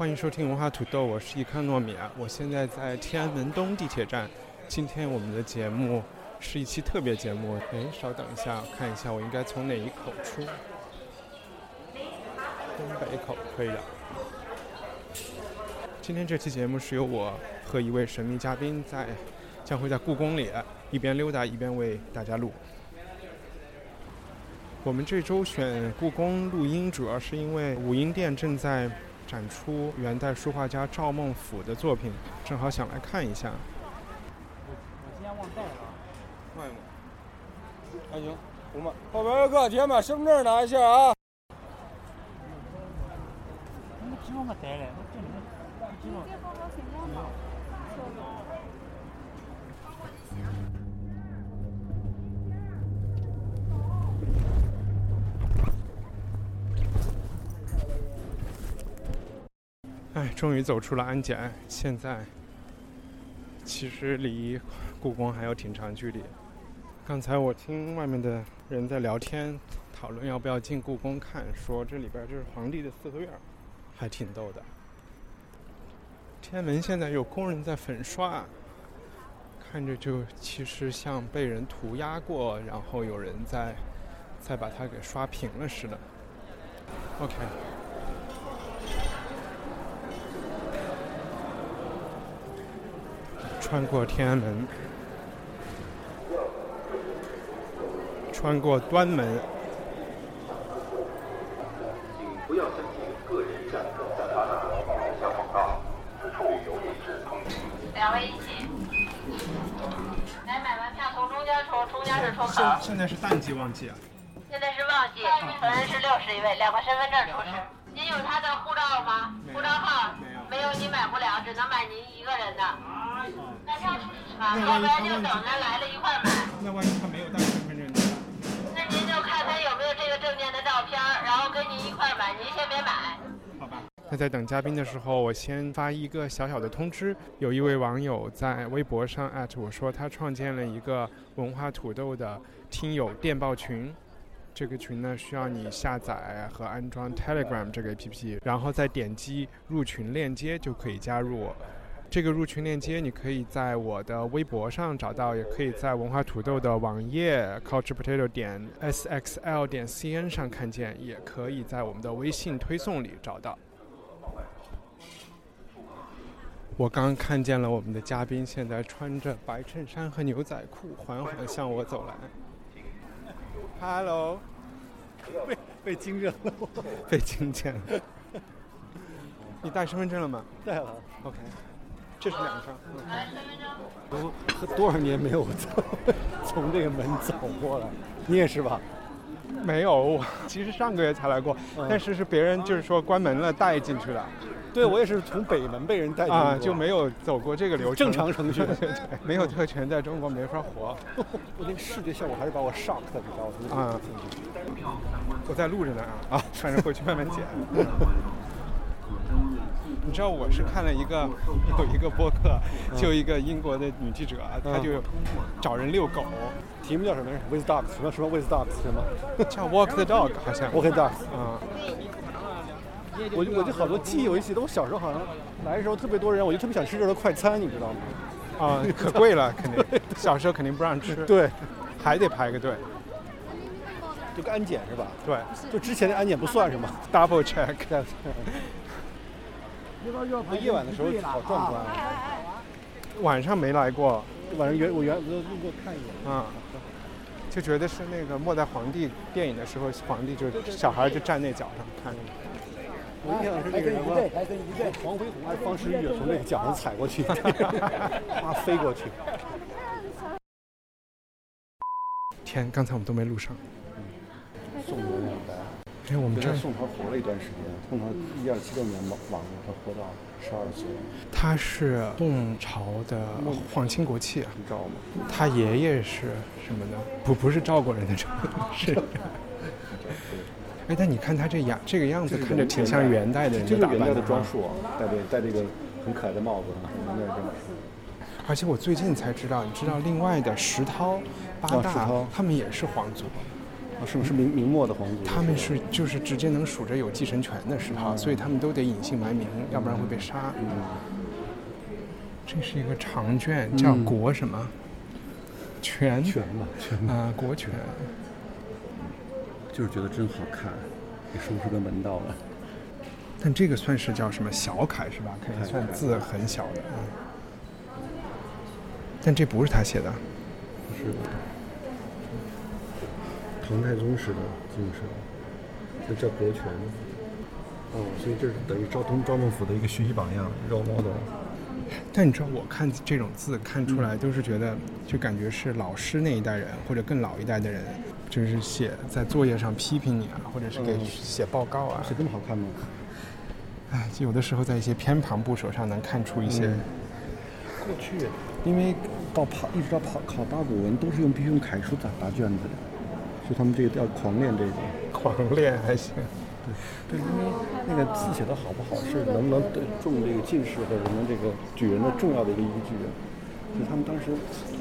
欢迎收听文化土豆，我是伊康糯米啊。我现在在天安门东地铁站。今天我们的节目是一期特别节目。哎，稍等一下，看一下我应该从哪一口出？东北口可以的。今天这期节目是由我和一位神秘嘉宾在将会在故宫里一边溜达一边为大家录。我们这周选故宫录音，主要是因为武英殿正在展出元代书画家赵孟俯的作品，正好想来看一下。我我今天忘带了。慢一点。还行，不慢。后边有个，先把身份证拿一下啊。我指望我带了，我这里面指望。哎，终于走出了安检，现在其实离故宫还有挺长距离。刚才我听外面的人在聊天，讨论要不要进故宫看，说这里边就是皇帝的四合院，还挺逗的。天安门现在有工人在粉刷，看着就其实像被人涂鸦过，然后有人在再把它给刷平了似的。OK。穿过天安门，穿过端门，不要相信个人战斗在发达小广告。两位一起。来买完票从中间出，中间是出口。现现在是淡季旺季啊。现在是旺季，成人是六十一位，两个身份证出示。您有他的护照吗？护照号没有，你买不了，只能买您一个人的。那票出示吧，那万一要不然就等着来了一块儿买。那万一他没有带身份证呢？那您就看他有没有这个证件的照片，然后跟您一块儿买，您先别买。好吧。那在等嘉宾的时候，我先发一个小小的通知。有一位网友在微博上艾特我说，他创建了一个文化土豆的听友电报群。这个群呢，需要你下载和安装 Telegram 这个 APP，然后再点击入群链接就可以加入。这个入群链接你可以在我的微博上找到，也可以在文化土豆的网页 culturepotato 点 sxl 点 cn 上看见，也可以在我们的微信推送里找到。我刚看见了我们的嘉宾，现在穿着白衬衫和牛仔裤，缓缓向我走来。Hello，被被惊着了，被惊见了。你带身份证了吗带了。？OK，这是两张。嗯都多少年没有从从这个门走过了，你也是吧？没有，我其实上个月才来过，嗯但是是别人就是说关门了带进去的对，我也是从北门被人带进啊，过就没有走过这个流程。正常程序对对 对，没有特权在中国没法活。我那个视觉效果还是把我 shock 的，你知道吗？从啊我在录着呢啊啊，反正回去慢慢剪。你知道我是看了一个有一个播客，就一个英国的女记者，她就找人遛狗，题目叫什么？With dogs，什么什么 with dogs 什么叫 Walk the Dog 好像。Walk the dogs。啊，我就我就好多记忆犹记得，我小时候好像来的时候特别多人，我就特别想吃这儿的快餐，你知道吗？啊，可贵了，肯定。小时候肯定不让吃，对，还得排个队。就个安检是吧？对就之前的安检不算是吗？double check。对。那夜晚的时候好壮观啊！晚上没来过，晚上原我原我就路过看一眼。啊，就觉得是那个末代皇帝电影的时候，皇帝就小孩就站那脚上看着。我印象是那个什么，黄飞鸿还是方世玉从那个脚上踩过去，啪飞过去。天，刚才我们都没录上。宋元两代，哎，我们这儿宋朝活了一段时间，宋朝一二七六年亡亡了，他活到十二岁，他是宋朝的皇亲国戚，你知道吗？他爷爷是什么呢？不不是赵国人的赵，是。哎，但你看他这样这个样子，看着挺像元代的人这是元代的。装束啊，戴这戴这个很可爱的帽子啊，元代的装束。而且我最近才知道，你知道另外的石涛、八大，哦他们也是皇族，啊，是不是明明末的皇族？他们是就是直接能数着有继承权的石涛，所以他们都得隐姓埋名，要不然会被杀。嗯这是一个长卷，叫嗯国什么？权权吧，啊，国权。就是觉得真好看，也是不是个门道了？但这个算是叫什么小楷是吧？可以算字很小的，嗯。但这不是他写的，不是的，唐太宗时的进士，这叫国权。哦，所以这是等于昭通赵孟府的一个学习榜样，role model。但你知道我看这种字看出来都是觉得，就感觉是老师那一代人或者更老一代的人，就是写在作业上批评你啊，或者是给嗯写报告啊。写这么好看吗？哎，有的时候在一些偏旁部首上能看出一些。嗯过去，因为到考一直到考考八股文都是用必须用楷书打答卷子的，所以他们这个要狂练这个。狂练还行。对，因为那个字写的好不好，是能不能对中这个进士或者能这个举人的重要的一个依据。所以他们当时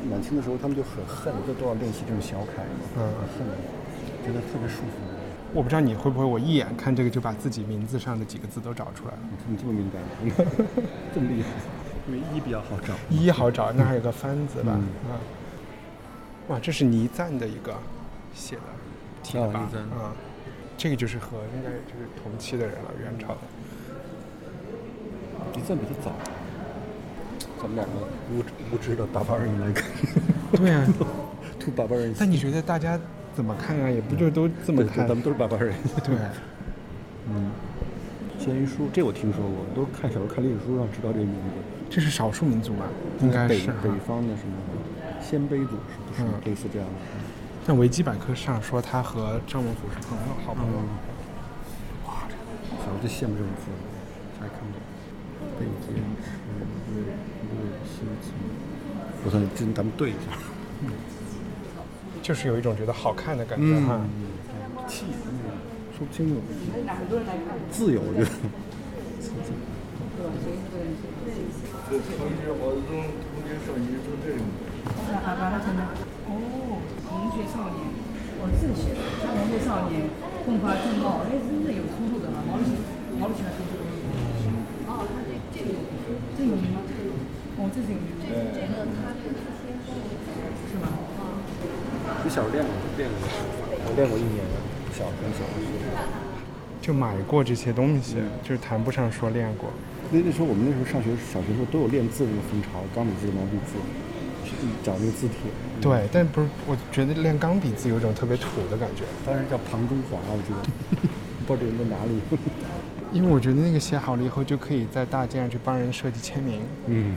满清的时候，他们就很恨，就都要练习这种小楷，嗯很恨，觉得特别舒服。我不知道你会不会，我一眼看这个就把自己名字上的几个字都找出来了。你这么敏感，这么厉害，因为一比较好找。一好找，那还有个番字吧？嗯啊，哇，这是倪瓒的一个写的题的吧？倪瓒啊，这个就是和应该就是同期的人了，元朝的。倪瓒比他早。咱们两个无知无知的大把人来看，对呀、图八八人。但你觉得大家怎么看啊？也不就都这么看咱？们都是八八人。对，嗯，鲜于书这我听说过，都看小时候看历史书上知道这个名字。这是少数民族吧？应该是哈北。方的什么鲜卑族是不是嗯类似这样的？但维基百科上说他和赵孟俯是朋友，好朋友。哇，这小时候就羡慕这种字，还看过。北京，我说跟咱们对一下。嗯就是有一种觉得好看的感觉哈。气，说不清楚。自由，我觉得。哦，红学少年，哦，这个写的，红学少年，迸发正茂，哎，真的有出路的哈，毛主席，毛主席还说这个。哦，他这这个有名，这有名吗？哦，这是有名。这这个他这个是吗？你小时候练过练过书法？我练过一年，小很小的时候。就买过这些东西，就是谈不上说练过。那那时候我们那时候上学小学时候都有练字那个风潮，钢笔字、毛笔字，找那个字帖。对，但不是，我觉得练钢笔字有一种特别土的感觉，当时叫庞中华，我记得，不知道这人在哪里。因为我觉得那个写好了以后就可以在大街上去帮人设计签名。嗯，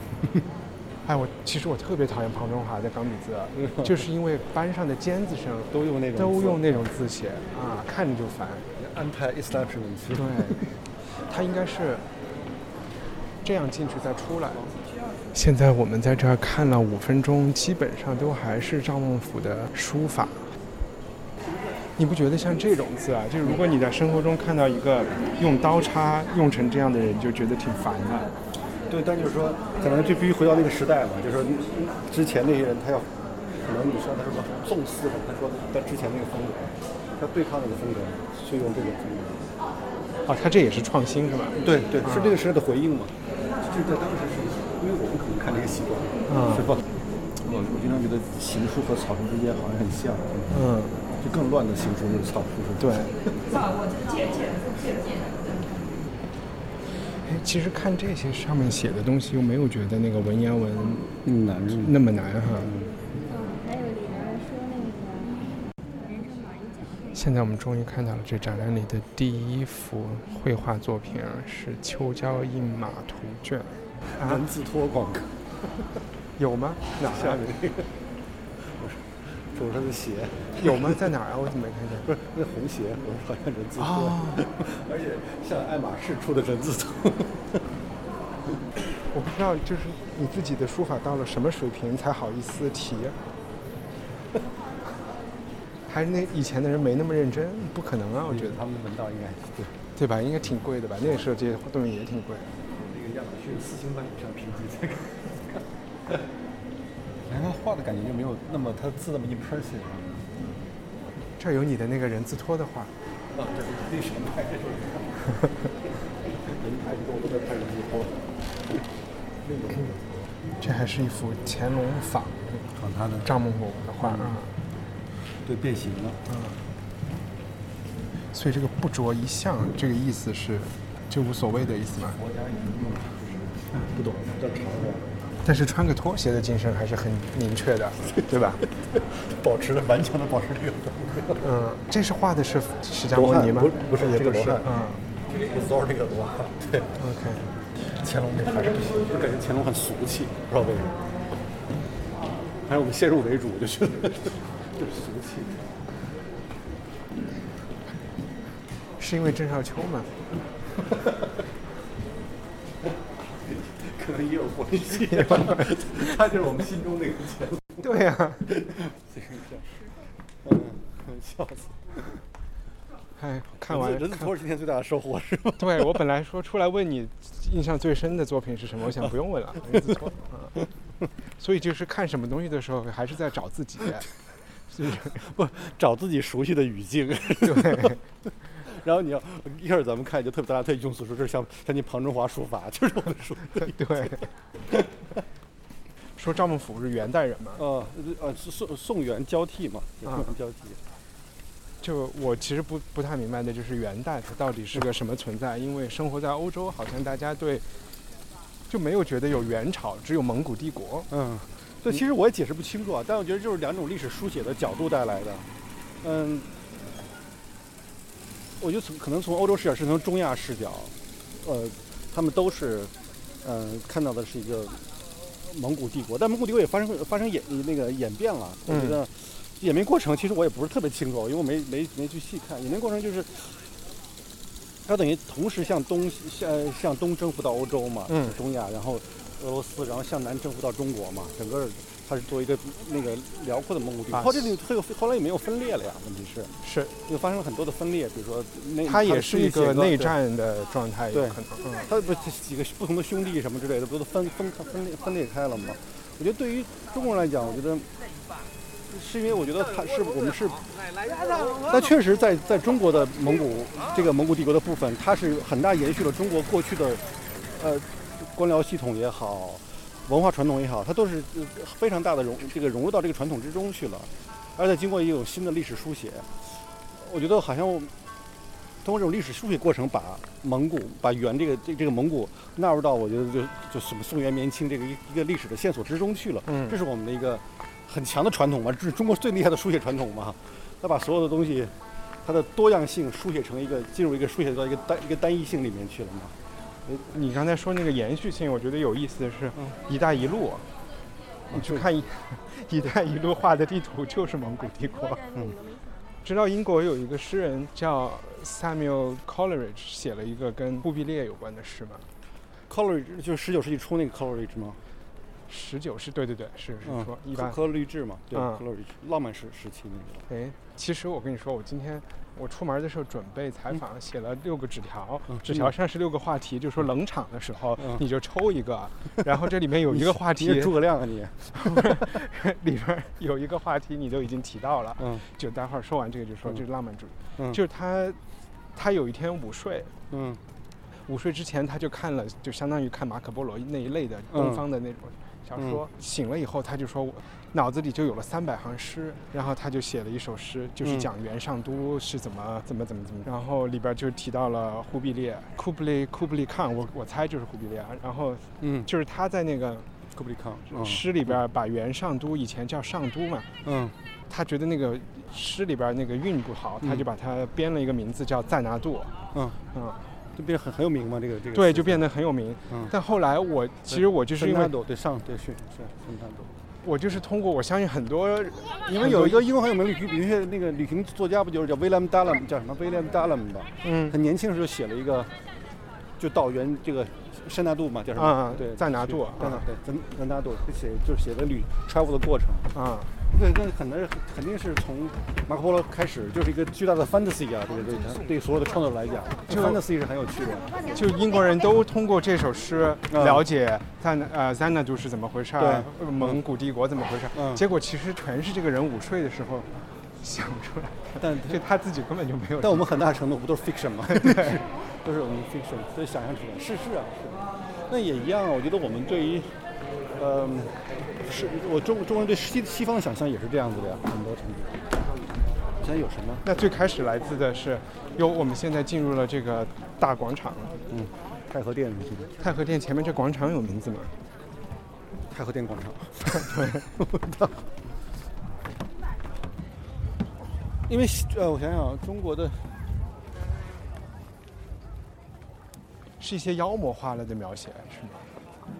哎，我其实我特别讨厌庞中华的钢笔字，就是因为班上的尖子生 都用那种都用那种字写啊，看着就烦。安排 establishment。对，他应该是这样进去再出来。现在我们在这儿看了五分钟，基本上都还是赵孟俯的书法。你不觉得像这种字啊，就是如果你在生活中看到一个用刀叉用成这样的人，就觉得挺烦的。对，但就是说，可能就必须回到那个时代嘛，就是说，之前那些人他要，可能你说他什么纵四的，他说他之前那个风格，他对抗那个风格，所以用这个风格。啊，他这也是创新是吧？对对，是这个时代的回应嘛。就是在当时是，因为我们可能看这个习惯，嗯是吧？我我经常觉得行书和草书之间好像很像，嗯，就更乱的行书就是草书是吧？对。哎，其实看这些上面写的东西，又没有觉得那个文言文嗯，难？那么难哈。还有里面说那个人生马一奖。现在我们终于看到了这展览里的第一幅绘画作品啊，是秋郊印马图卷。啊文字托广告，有吗？哪 下面那个，手上的鞋。有吗？在哪儿啊？我怎么没看见？不是那红鞋，我好像人字拖，哦而且像爱马仕出的人字拖。我不知道，就是你自己的书法到了什么水平才好意思提？还是那以前的人没那么认真？不可能啊，我觉得他们门道应该对。对吧？应该挺贵的吧？那个时候这些东西也挺贵的。那个亚马逊四星半以上评级才看。然后画的感觉就没有那么他字那么 impressive。这儿有你的那个人字拖的画。啊，这是历史派这种。人派多都在拍人字拖。那个。这还是一幅乾隆仿仿他的赵孟頫的画啊。对，变形了。嗯。所以这个不着一相，这个意思是就无所谓的意思吗？国家已经用了不懂，叫常人。但是穿个拖鞋的精神还是很明确的，对吧？保持了顽强的保持这个。嗯，这是画的是释迦牟尼吗？不不是这个罗汉，嗯，不是这个罗汉。对，OK。乾隆这还是不行，就感觉乾隆很俗气，不知道为什么。还是我们先入为主，就觉得就是俗气。是因为郑少秋吗？可能也有关系。他就是我们心中那个。对呀、啊。嗯，笑死。哎，看完人字拖是今天最大的收获是吗？对我本来说出来问你印象最深的作品是什么，我想不用问了，人字拖啊。所以就是看什么东西的时候，还是在找自己，不找自己熟悉的语境。对。然后你要一会儿咱们看就特别大家特别庸俗说这像像你庞中华书法，就是我的书对。说赵孟俯是元代人嘛？呃呃，宋宋元交替嘛，宋元交替。就我其实不不太明白的就是元代它到底是个什么存在，因为生活在欧洲，好像大家对就没有觉得有元朝，只有蒙古帝国。嗯，对，其实我也解释不清楚啊，但我觉得就是两种历史书写的角度带来的。嗯，我觉得从可能从欧洲视角是从中亚视角，呃，他们都是嗯、呃、看到的是一个蒙古帝国，但蒙古帝国也发生发生演那个演变了，我觉得。演变过程其实我也不是特别清楚，因为我没没没去细看。演变过程就是，它等于同时向东向向东征服到欧洲嘛，嗯，中亚，然后俄罗斯，然后向南征服到中国嘛，整个它是作为一个那个辽阔的蒙古帝国。后这里后后来也没有分裂了呀，问题是是又发生了很多的分裂，比如说那它也是一个内战的状态，对，可能，嗯，它不几个不同的兄弟什么之类的，不都分分分裂分裂开了吗？我觉得对于中国人来讲，我觉得。是因为我觉得它是我们是，那确实在在中国的蒙古这个蒙古帝国的部分，它是很大延续了中国过去的，呃，官僚系统也好，文化传统也好，它都是非常大的融这个融入到这个传统之中去了，而且经过一种新的历史书写，我觉得好像通过这种历史书写过程，把蒙古把元这个这这个蒙古纳入到我觉得就就什么宋元明清这个一一个历史的线索之中去了，嗯，这是我们的一个。很强的传统嘛，这是中国最厉害的书写传统嘛。他把所有的东西，它的多样性书写成一个进入一个书写到一个单一个单一性里面去了嘛。你刚才说那个延续性，我觉得有意思的是“一带一路”，你去看一 “一带一路”画的地图就是蒙古帝国。嗯，知道英国有一个诗人叫 Samuel Coleridge 写了一个跟忽必烈有关的诗吗？Coleridge 就是十九世纪初那个 Coleridge 吗？十九世对对对，是是说一般科律治嘛，对，科律治浪漫时时期那个。哎，其实我跟你说，我今天我出门的时候准备采访，写了六个纸条，纸条上是六个话题，就说冷场的时候你就抽一个，然后这里面有一个话题，诸葛亮啊你，里边有一个话题你都已经提到了，嗯，就待会儿说完这个就说这是浪漫主义，嗯，就是他他有一天午睡，嗯，午睡之前他就看了，就相当于看马可波罗那一类的东方的那种。小说、嗯、醒了以后，他就说，我脑子里就有了三百行诗，然后他就写了一首诗，就是讲元上都是怎么、怎么怎么怎么，然后里边就提到了忽必烈，库布里库布里康，我我猜就是忽必烈，然后嗯，就是他在那个库布里康诗里边把元上都以前叫上都嘛，嗯，他觉得那个诗里边那个韵不好，他就把它编了一个名字叫赞拿度，嗯嗯。就变得很很有名嘛，这个这个对，就变得很有名。嗯，但后来我其实我就是因为对上对是是我就是通过，我相信很多，因为有一个英国很有名的旅旅行那个旅行作家，不就是叫 William Dallam，叫什么 William Dallam 吧？嗯他年轻的时候写了一个，就到原这个山纳度嘛，叫什么？啊对，赞达度赞拿啊对赞赞达度写就是写的旅 travel 的过程。啊，对，那可能是肯定是从马可波罗开始，就是一个巨大的 fantasy 啊，这个对他对所有的创作者来讲，fantasy 是很有趣的。就英国人都通过这首诗嗯了解赞呃赞那杜是怎么回事儿，蒙古帝国怎么回事儿，嗯结果其实全是这个人午睡的时候想出来的，但就他自己根本就没有。但我们很大程度不都是 fiction 吗？对，都是我们 fiction，所以想象出来。是是啊，是。那也一样啊，我觉得我们对于，呃，是我中中国人对西西方的想象也是这样子的呀，很多程度。现在有什么？那最开始来自的是，有我们现在进入了这个大广场了。嗯，太和殿？太和殿前面这广场有名字吗？太和殿广场。对。因为呃，我想想啊，中国的是一些妖魔化了的描写，是吗？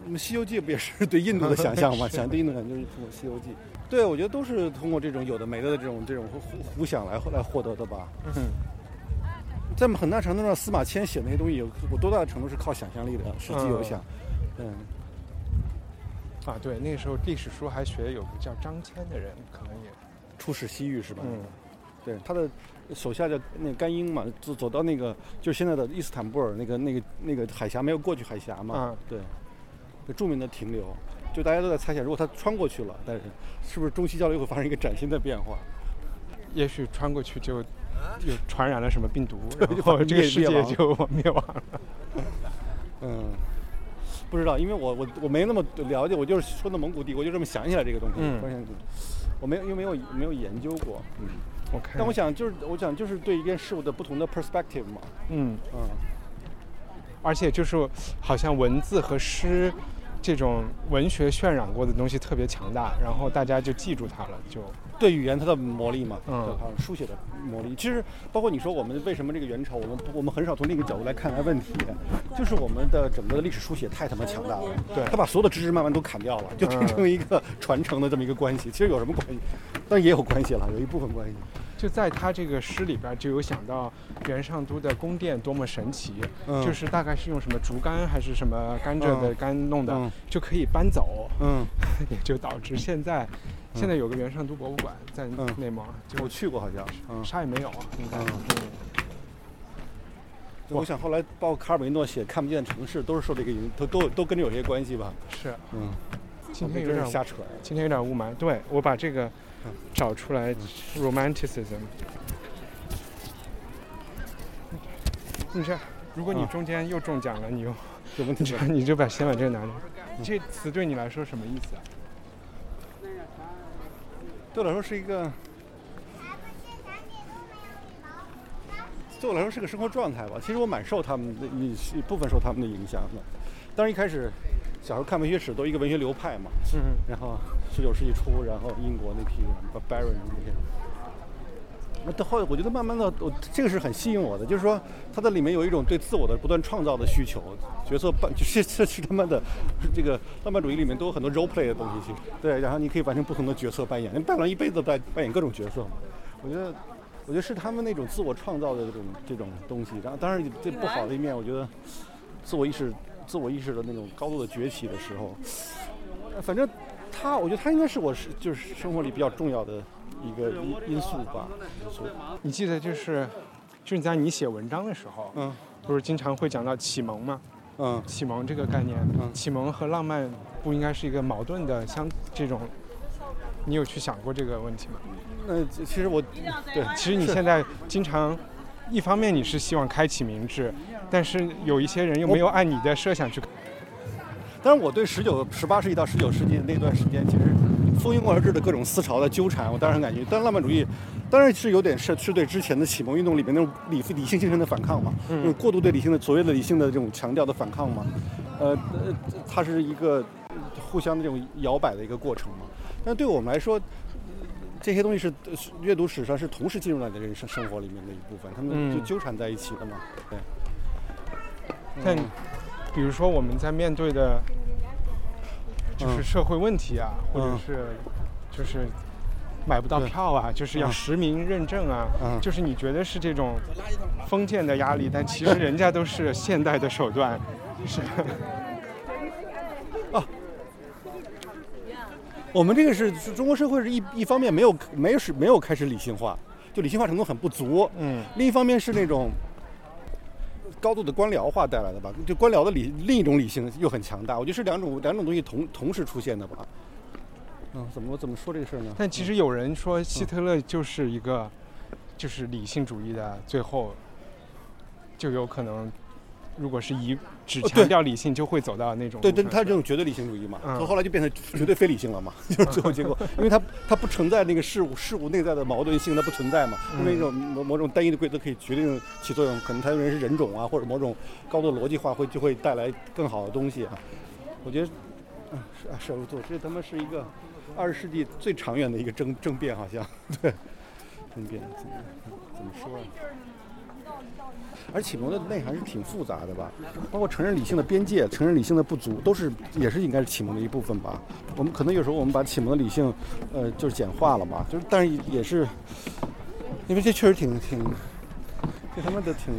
我们《西游记》不也是对印度的想象吗？是想对印度感就是通过《西游记》。对，我觉得都是通过这种有的没的的这种这种胡胡想来来获得的吧。嗯。在很大程度上，司马迁写那些东西有有多大的程度是靠想象力的，实际有想。嗯。啊，对，那个时候历史书还学有个叫张骞的人，可能也出使西域是吧？嗯。对，他的手下叫那个甘英嘛，走走到那个就是现在的伊斯坦布尔那个那个那个海峡没有过去海峡嘛，嗯、对，著名的停留，就大家都在猜想，如果它穿过去了，但是是不是中西交流会发生一个崭新的变化？也许穿过去就就传染了什么病毒，然后这个世界就灭亡了。嗯，不知道，因为我我我没那么了解，我就是说的蒙古帝国，就这么想起来这个东西，嗯，我没因为没有没有研究过，嗯。我看，但我想就是，我想就是对一件事物的不同的 perspective 嘛。嗯嗯。而且就是好像文字和诗这种文学渲染过的东西特别强大，然后大家就记住它了，就对语言它的魔力嘛，嗯，书写的魔力。其实包括你说我们为什么这个元朝，我们我们很少从另一个角度来看待问题，就是我们的整个的历史书写太他妈强大了。对，他把所有的知识慢慢都砍掉了，就变成一个传承的这么一个关系。其实有什么关系？但也有关系了，有一部分关系。就在他这个诗里边就有想到元上都的宫殿多么神奇，嗯、就是大概是用什么竹竿还是什么甘蔗的干弄的，嗯、就可以搬走。嗯，也就导致现在，现在有个元上都博物馆在内蒙，我去过好像，嗯、啥也没有啊，应该。嗯我想后来包括卡尔维诺写《看不见的城市》，都是受这个影，都都都跟这有些关系吧？是，嗯。今天有点瞎扯，今天有点雾霾。对，我把这个找出来，romanticism。你这，如果你中间又中奖了，你又有问题，你就把先把这个拿着。这词对你来说什么意思啊？对我来说是一个，对我来说是个生活状态吧。其实我蛮受他们的一一部分受他们的影响的。当然一开始。小时候看文学史都一个文学流派嘛，嗯，然后十九世纪初，然后英国那批人 Baron 那些，那到后来我觉得慢慢的，我这个是很吸引我的，就是说它的里面有一种对自我的不断创造的需求，角色扮 就是这是他妈的这个浪漫主义里面都有很多 role play 的东西去，对，然后你可以完成不同的角色扮演，人扮了一辈子扮扮演各种角色嘛，我觉得我觉得是他们那种自我创造的这种这种东西，然后当然这不好的一面，我觉得自我意识。自我意识的那种高度的崛起的时候，反正他，我觉得他应该是我是就是生活里比较重要的一个因因素吧。你记得就是，就是在你写文章的时候，嗯，不是经常会讲到启蒙吗？嗯，启蒙这个概念，嗯，启蒙和浪漫不应该是一个矛盾的像这种？你有去想过这个问题吗？那，其实我对，其实你现在经常。一方面你是希望开启明智，但是有一些人又没有按你的设想去。但是，我对十九、十八世纪到十九世纪那段时间，其实蜂拥而至的各种思潮的纠缠，我当然感觉。但浪漫主义当然是有点是是对之前的启蒙运动里面那种理理性精神的反抗嘛，嗯、那种过度对理性的所谓的理性的这种强调的反抗嘛。呃呃，它是一个互相的这种摇摆的一个过程嘛。但对我们来说。这些东西是阅读史上是同时进入到你的人生生活里面的一部分，他们就纠缠在一起的嘛。对。但比如说我们在面对的就是嗯。社会问题啊，或者嗯是就是买不到票啊，就是要嗯。实名认证啊，嗯。就是你觉得是这种封建的压力，但其实人家都是现代的手段，是。我们这个是是中国社会是一一方面没有没有是没有开始理性化，就理性化程度很不足。嗯，另一方面是那种高度的官僚化带来的吧，就官僚的理另一种理性又很强大。我觉得是两种两种东西同同时出现的吧。嗯，怎么我怎么说这个事儿呢？但其实有人说希特勒就是一个，就是理性主义的，最后就有可能，如果是以只强调理性，就会走到那种对对，他这种绝对理性主义嘛，嗯。后来就变成绝对非理性了嘛，就是最后结果，因为他他不存在那个事物事物内在的矛盾性，它不存在嘛，因为一种某某种单一的规则可以决定起作用，可能他认为是人种啊，或者某种高度逻辑化会就会带来更好的东西啊。我觉得，啊是啊是，我这他妈是一个二十世纪最长远的一个争争辩，好像。对。争辩怎么怎么说啊？而启蒙的内涵是挺复杂的吧，包括承认理性的边界、承认理性的不足，都是也是应该是启蒙的一部分吧。我们可能有时候我们把启蒙的理性，呃，就是简化了嘛，就是但是也是，因为这确实挺挺，这他妈的挺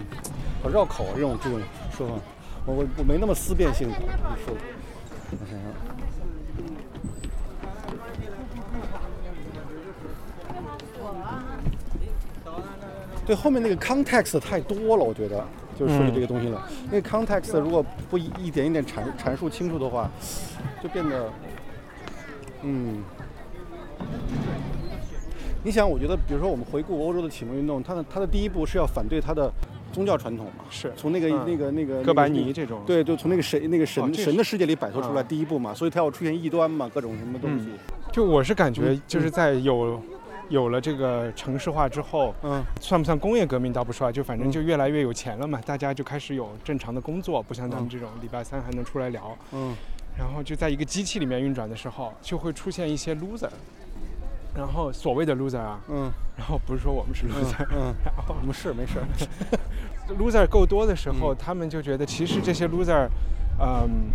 好绕口啊，这种这种说法，我我我没那么思辨性的说，我想想。对，后面那个 context 太多了，我觉得就是说这个东西了。那个 context 如果不一一点一点阐阐述清楚的话，就变得，嗯，你想，我觉得，比如说我们回顾欧洲的启蒙运动，它的它的第一步是要反对它的宗教传统嘛，是。从那个、嗯。那个那个哥白尼这种。对，就从那个神那个神、哦神的世界里摆脱出来嗯。第一步嘛，所以它要出现异端嘛，各种什么东西。就我是感觉嗯，就是在有有了这个城市化之后，嗯，算不算工业革命倒不说啊，就反正嗯。就越来越有钱了嘛，大家就开始有正常的工作，不像咱们嗯这种礼拜三还能出来聊。嗯然后就在一个机器里面运转的时候，就会出现一些 loser，然后所谓的 loser 啊，嗯。然后不是说我们是 loser，、嗯，然后我们是没事。loser 够多的时候，嗯。他们就觉得其实这些 loser，嗯，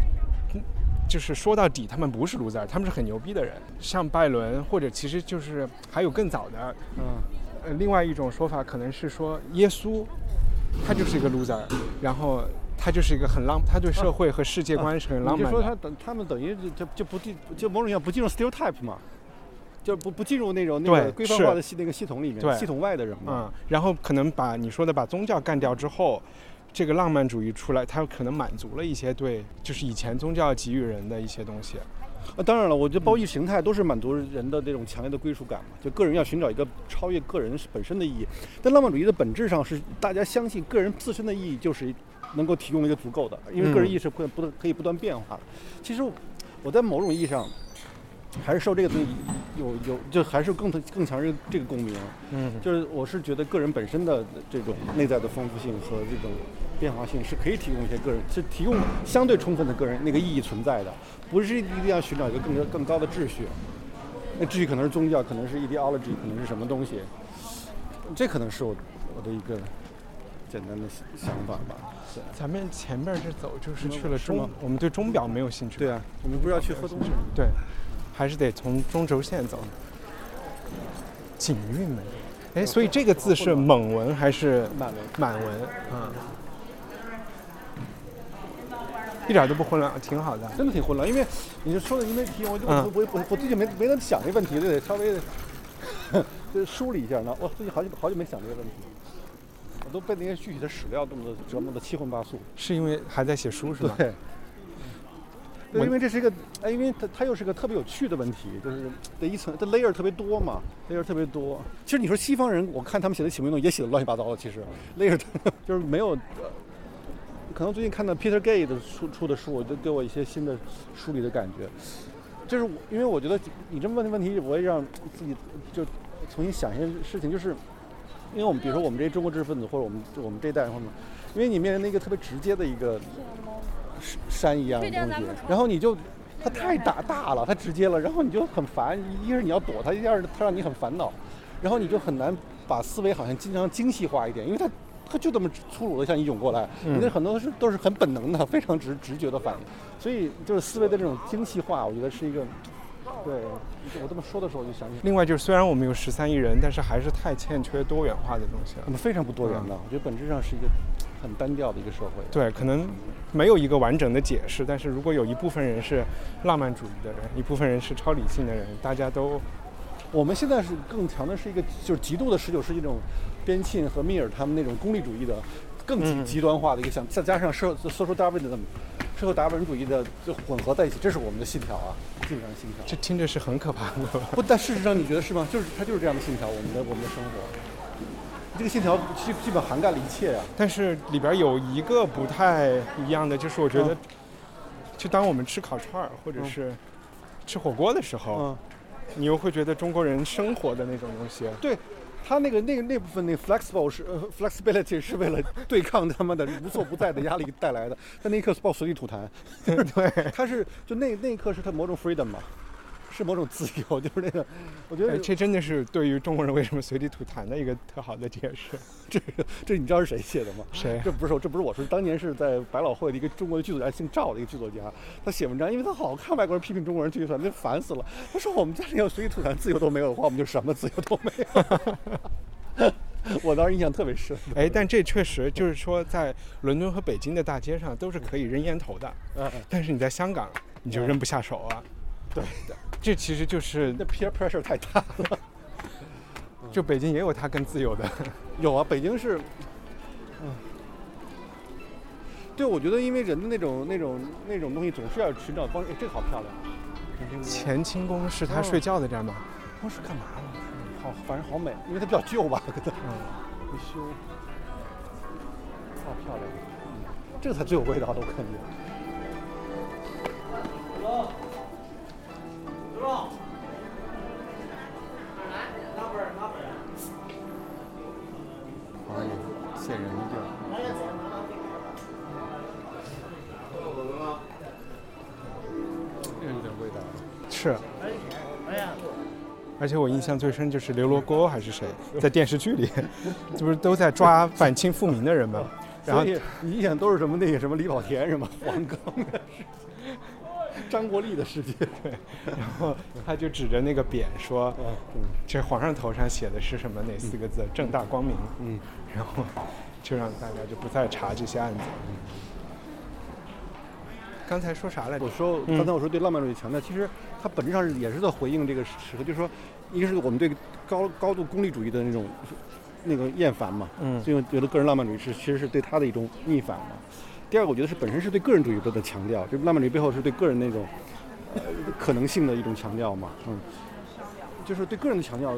就是说到底他们不是 loser，他们是很牛逼的人，像拜伦或者其实就是还有更早的，嗯呃，另外一种说法可能是说耶稣，他就是一个 loser，然后他就是一个很浪，他对社会和世界观是很浪漫的。说他等他们等于就就就不进就某种意义上不进入 stereotype 嘛，就不不进入那种那个对规范化的系那个系统里面，对系统外的人嘛。嗯，然后可能把你说的把宗教干掉之后，这个浪漫主义出来，它可能满足了一些对就是以前宗教给予人的一些东西。啊，当然了，我觉得包括意形态都是满足人的这种强烈的归属感嘛，就个人要寻找一个超越个人本身的意义。但浪漫主义的本质上是大家相信个人自身的意义就是能够提供一个足够的，因为个人嗯意识会不断可以不断变化的。其实我在某种意义上还是受这个东西有有就还是更更强这个这个共鸣。嗯，就是我是觉得个人本身的这种内在的丰富性和这种变化性是可以提供一些个人，是提供相对充分的个人那个意义存在的，不是一定要寻找一个更更高的秩序。那秩序可能是宗教，可能是 ideology，可能是什么东西，这可能是我我的一个简单的想法吧。对咱们前面这走就是去了钟，我们对钟表没有兴趣。对啊，我们不是要去喝东西吗？对，还是得从中轴线走。景运门，哎，所以这个字是蒙文还是满文满文？啊、一点都不混乱，挺好的。真的挺混乱，因为你就说的因为题，我就嗯我我我我最近没没怎么想这个问题，就得稍微 就梳理一下呢。我最近好久好久没想这个问题，我都被那些具体的史料弄得折磨得七荤八素。是因为还在写书是吧？对，对，因为这是一个，哎，因为它它又是个特别有趣的问题，就是这一层，它 layer 特别多嘛，layer 特别多。其实你说西方人，我看他们写的启蒙运动也写的乱七八糟的，其实 layer 就是没有。呃可能最近看到 Peter Gay 的出出的书，我就给我一些新的梳理的感觉。就是我因为我觉得你这么问的问题，我也让自己就重新想一些事情，就是因为我们比如说我们这些中国知识分子，或者我们我们这一代人，或者因为你面临的一个特别直接的一个山一样的东西，然后你就它太大大了，它直接了，然后你就很烦，一是你要躲它，一是它让你很烦恼，然后你就很难把思维好像经常精细化一点，因为它它就这么粗鲁的向你涌过来，嗯你那很多是都是很本能的、非常直直觉的反应，所以就是思维的这种精细化，我觉得是一个，对我这么说的时候，我就想起另外就是，虽然我们有十三亿人，但是还是太欠缺多元化的东西了我。们非常不多元的，我觉得本质上是一个很单调的一个社会。对，可能没有一个完整的解释，但是如果有一部分人是浪漫主义的人，一部分人是超理性的人，大家都我们现在是更强的是一个就是极度的十九世纪这种边沁和密尔他们那种功利主义的更极端化的一个想，再加上社 social Darwinism 社会达尔文主义的就混合在一起，这是我们的信条啊，基本上信条。这听着是很可怕的。不，但事实上你觉得是吗？就是它就是这样的信条，我们的我们的生活，这个线条基基本涵盖了一切啊。但是里边有一个不太一样的，就是我觉得嗯，就当我们吃烤串儿或者是吃火锅的时候，嗯，你又会觉得中国人生活的那种东西，对，他那个那个那部分那个 flexible 是呃 flexibility 是为了对抗他妈的无所不在的压力带来的，但那一刻是报随地吐痰，对，他是就那那一刻是他某种 freedom 嘛，是某种自由，就是那个，我觉得哎，这真的是对于中国人为什么随地吐痰的一个特好的解释。这这你知道是谁写的吗？谁这不是我，这不是我说，当年是在百老汇的一个中国的剧作家，姓赵的一个剧作家，他写文章，因为他好看外国人批评中国人随地吐痰，那烦死了。他说我们家里要随地吐痰自由都没有的话，我们就什么自由都没有。我当时印象特别深。哎，但这确实就是说，在伦敦和北京的大街上都是可以扔烟头的，嗯，但是你在香港你就扔不下手啊。对，这其实就是那 peer pressure 太大了。就北京也有它更自由的。有啊，北京是，嗯，对，我觉得因为人的那种那种那种东西总是要寻找方式。哎，这个好漂亮。乾清宫是他睡觉的地儿吗？当时干嘛了？好，反正好美，因为它比较旧吧，可能嗯，没修。好漂亮，嗯，这个才最有味道的，我感觉。而且我印象最深就是刘罗锅还是谁，在电视剧里，这不是都在抓 反清复明的人吗？然后你印象都是什么那个什么李保田什么黄冈 张国立的世界。对，然后他就指着那个匾说嗯：“这皇上头上写的是什么？哪四个字？正大光明。”嗯，然后就让大家就不再查这些案子。刚才说啥来着？我说嗯刚才我说对浪漫主义强调，其实它本质上是也是在回应这个时刻，就是说，一个是我们对高高度功利主义的那种那个厌烦嘛，嗯所以我觉得个人浪漫主义是其实是对他的一种逆反嘛。第二个，我觉得是本身是对个人主义的强调，就浪漫主义背后是对个人那种呃可能性的一种强调嘛，嗯。就是对个人的强调，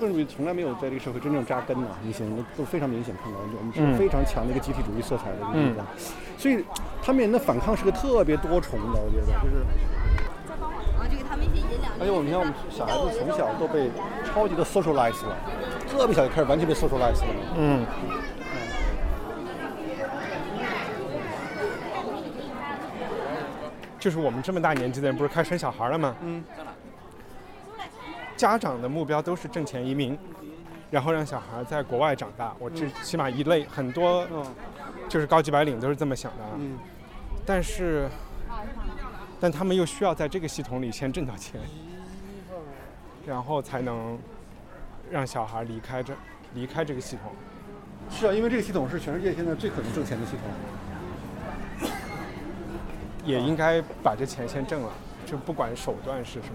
个人主义从来没有在这个社会真正扎根啊、明显都都非常明显看到，我们嗯是非常强的一个集体主义色彩的一个地方，所以他面临的反抗是个特别多重的，我觉得就是。而且我们你看，我们小孩子从小都被超级的 socialize 了，特别小就开始完全被 socialize 了。嗯，就是我们这么大年纪的人，不是开始生小孩了吗？嗯。家长的目标都是挣钱移民，然后让小孩在国外长大。我这起码一类很多，嗯就是高级白领都是这么想的啊。嗯，但是，但他们又需要在这个系统里先挣到钱，然后才能让小孩离开这离开这个系统。是啊，因为这个系统是全世界现在最可能挣钱的系统。也应该把这钱先挣了，就不管手段是什么。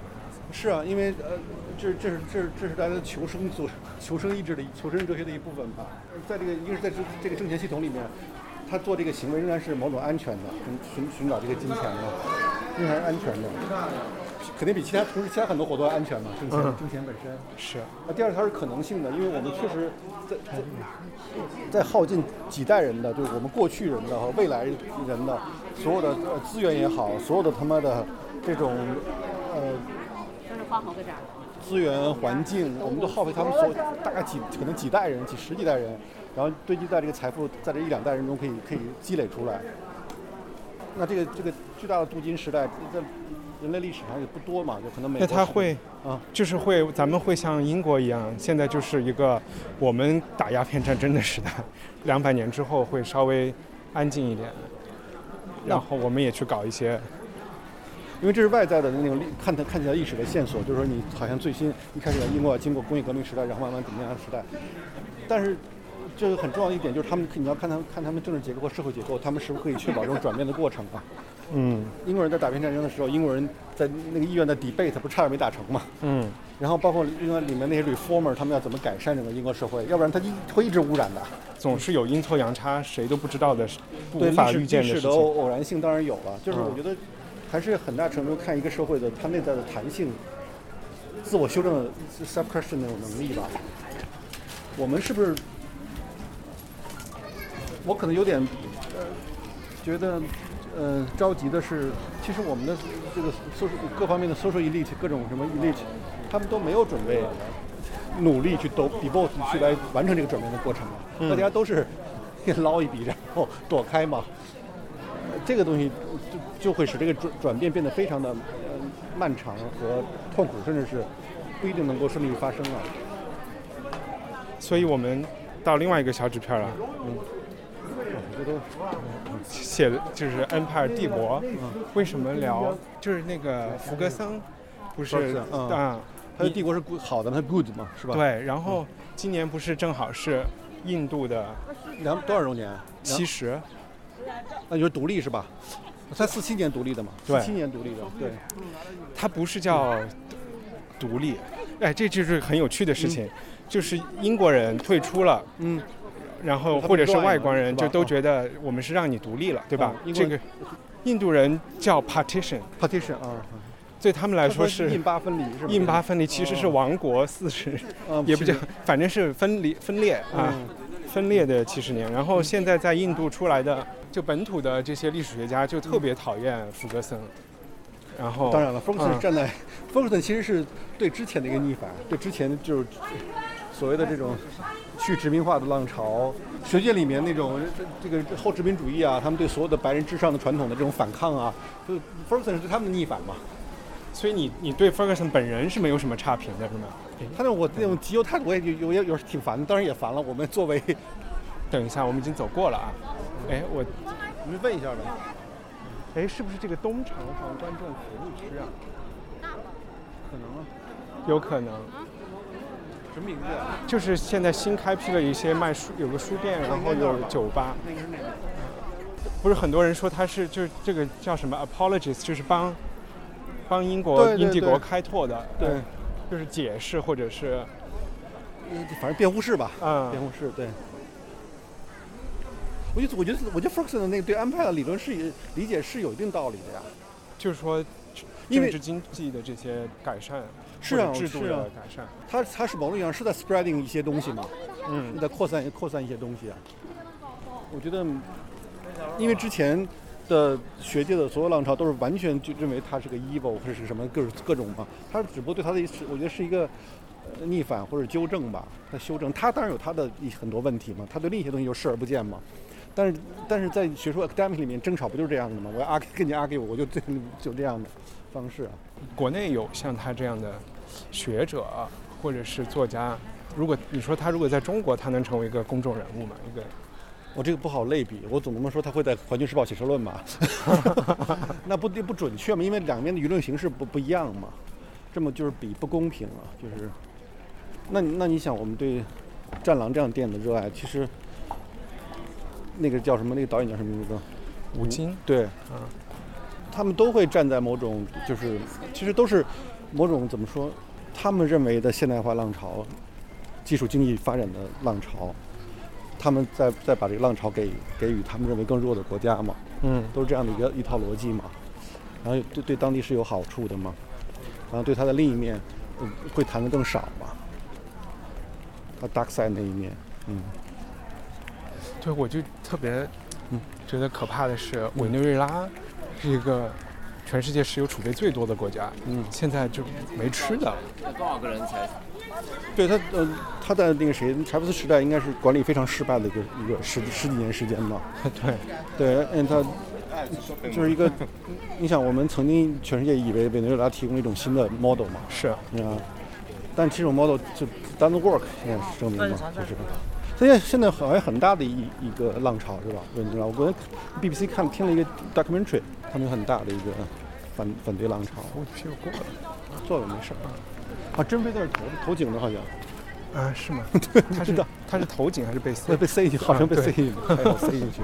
是啊，因为呃，这这是这是这是大家求生所求生意志的求生哲学的一部分吧。在这个一个是在这这个挣钱系统里面，他做这个行为仍然是某种安全的，寻寻寻找这个金钱的，仍然是安全的，肯定比其他从事其他很多活动要安全嘛。挣钱、嗯挣钱本身是。啊，第二它是可能性的，因为我们确实在在在耗尽几代人的，就是我们过去人的和未来人的所有的呃资源也好，所有的他妈的这种呃就是花好个点儿。资源环境，我们都耗费他们所大概几可能几代人、几十几代人，然后堆积在这个财富，在这一两代人中可以可以积累出来。那这个这个巨大的镀金时代，在人类历史上也不多嘛，就可能美国是那他会啊，就是会，咱们会像英国一样，现在就是一个我们打鸦片战争的时代，两百年之后会稍微安静一点，然后我们也去搞一些，因为这是外在的那种历看它看起来历史的线索，就是说你好像最新一开始英国要经过工业革命时代，然后慢慢怎么样的时代，但是这个很重要的一点就是他们你要看他们看他们政治结构和社会结构，他们是不是可以确保这种转变的过程啊？嗯英国人在打鸦片战争的时候，英国人在那个议院的 debate 不是差点没打成嘛？嗯，然后包括另外里面那些 reformer，他们要怎么改善整个英国社会，要不然他一会一直污染的。总是有阴错阳差，谁都不知道的无法预见的事历史的偶然性当然有了，就是嗯我觉得还是很大程度看一个社会的它内在的弹性、自我修正的 self question 那种能力吧。我们是不是？我可能有点呃觉得呃着急的是，其实我们的这个 social 各方面的 social elite 各种什么 elite，他们都没有准备努力去都 devote 去来完成这个转变的过程大家都是 捞一笔然后躲开嘛。呃这个东西就就会使这个转转变变得非常的呃漫长和痛苦，甚至是不一定能够顺利发生啊。所以我们到另外一个小纸片了，嗯，这都写的就是《Empire 帝国》。为什么聊？就是那个福格森，不是啊？他的帝国是 good 好的，它 good 嘛，是吧？，对，然后今年不是正好是印度的两多少周年？七十，那就是独立是吧？他四七年独立的嘛，对四七年独立的，对。他不是叫独立，哎，这就是很有趣的事情，就是英国人退出了，嗯，然后或者是外国人就都觉得我们是让你独立了，对吧？这个印度人叫 partition，partition 啊，对他们来说是印巴分离是吧？印巴分离，其实是王国四十，嗯也不叫，反正是分离分裂啊，嗯分裂的七十年。然后现在在印度出来的，就本土的这些历史学家就特别讨厌福格森，然后当然了，Ferguson 嗯站在、Ferguson 其实是对之前的一个逆反，对之前就是所谓的这种去殖民化的浪潮，学界里面那种这这个后殖民主义啊，他们对所有的白人至上的传统的这种反抗啊，就 Ferguson 是对他们的逆反嘛。所以你你对 Ferguson 本人是没有什么差评的，是吗？他那我那种极右态度，我也有有有时挺烦的，当然也烦了。我们作为，等一下，我们已经走过了啊。哎，我你们问一下呗。哎，是不是这个东厂房观众服务区啊？可能啊，有可能，什么名字啊？就是现在新开辟了一些卖书，有个书店，然后有酒吧。那个是哪个？不是很多人说他是就是这个叫什么 apologist，就是帮帮英国英帝国开拓的，对呃，就是解释或者是呃反正辩护士吧，嗯辩护士对。我觉得，我觉得，我觉得 Ferguson 的那个对安排的理论是有理解是有一定道理的呀。就是说因为政治经济的这些改善，是啊制度是啊的改善，他他是某种意义上是在 spreading 一些东西嘛，嗯，在扩散扩散一些东西啊。我觉得，因为之前的学界的所有浪潮都是完全就认为它是个 evil 或者是什么各种各种嘛，他只不过对他的是我觉得是一个呃逆反或者纠正吧，他修正，他当然有他的一很多问题嘛，他对另一些东西就视而不见嘛。但是但是在学术 academic 里面争吵不就是这样的吗？我要 argue 跟你 argue，我就对 就这样的方式啊。国内有像他这样的学者或者是作家，如果你说他如果在中国，他能成为一个公众人物吗？一个我这个不好类比，我总不能说他会在《环球时报》写社论吧？那不不准确嘛，因为两边的舆论形式不不一样嘛，这么就是比不公平啊，就是。那那你想，我们对《战狼》这样电影的热爱，其实那个叫什么？那个导演叫什么名字？吴京，对，嗯，他们都会站在某种就是，其实都是某种怎么说？他们认为的现代化浪潮、技术经济发展的浪潮，他们在在把这个浪潮给给予他们认为更弱的国家嘛，嗯，都是这样的一个一套逻辑嘛。然后对对当地是有好处的嘛，然后对它的另一面，嗯，会谈的更少嘛。他，dark side 那一面，嗯，对，我就特别嗯觉得可怕的是，委内瑞拉是一个全世界石油储备最多的国家，嗯，现在就没吃的。多少个人才？对他，呃，他在那个谁，柴布斯时代应该是管理非常失败的一个一个十十几年时间吧。对，对，嗯，他就是一个，你想，我们曾经全世界以为委内瑞拉提供了一种新的 model 嘛，是啊，但这种 model 就 doesn't work，现在是证明嘛，就是。现在现在好像很大的一一个浪潮是吧？委内瑞拉，我昨天 BBC 看听了一个 documentary，他们有很大的一个反反对浪潮。我屁股过了，坐了没事儿啊，真飞在这投投井的好像。啊，是吗？对，他是他是头颈还是被塞？被塞进去，好像被塞进去，还有塞进去。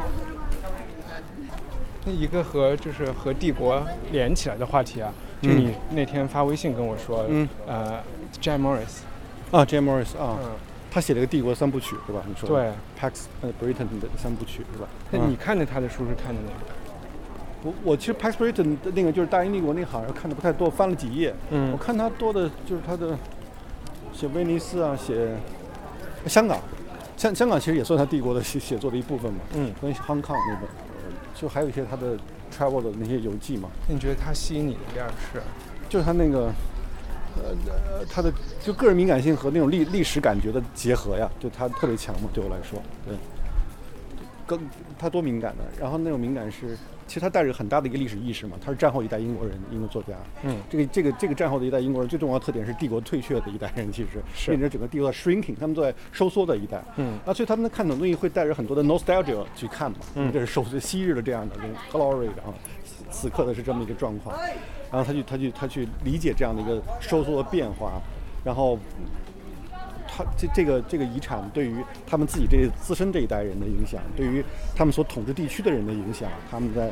那一个和就是和帝国连起来的话题啊，就你那天发微信跟我说，嗯，呃，Jim Morris，啊，Jim Morris 啊，嗯，他写了个帝国三部曲是吧？你说对，Pax 呃 Britain 的三部曲是吧？那你看的他的书是看的哪个？我我其实 Pax Britain 的那个就是大英帝国那好像看的不太多，翻了几页。嗯我看他多的就是他的写威尼斯啊，写香港，香香港其实也算他帝国的写写作的一部分嘛。嗯，跟 Hong Kong 那个，呃就还有一些他的 travel 的那些游记嘛。那你觉得他吸引你的地儿是？就是他那个，呃呃，他的就个人敏感性和那种历历史感觉的结合呀，就他特别强嘛，对我来说，对。更他多敏感的，然后那种敏感是，其实他带着很大的一个历史意识嘛，他是战后一代英国人，英国作家。嗯，这个这个这个战后的一代英国人最重要的特点是帝国退却的一代人，其实是变成整个帝国在 shrinking，他们都在收缩的一代。嗯。啊，所以他们看懂东西会带着很多的 nostalgia 去看嘛，嗯。这是收昔日的这样的 glory，然后此刻的是这么一个状况，然后他去他去他去理解这样的一个收缩的变化，然后他这这个这个遗产对于他们自己这自身这一代人的影响，对于他们所统治地区的人的影响，他们在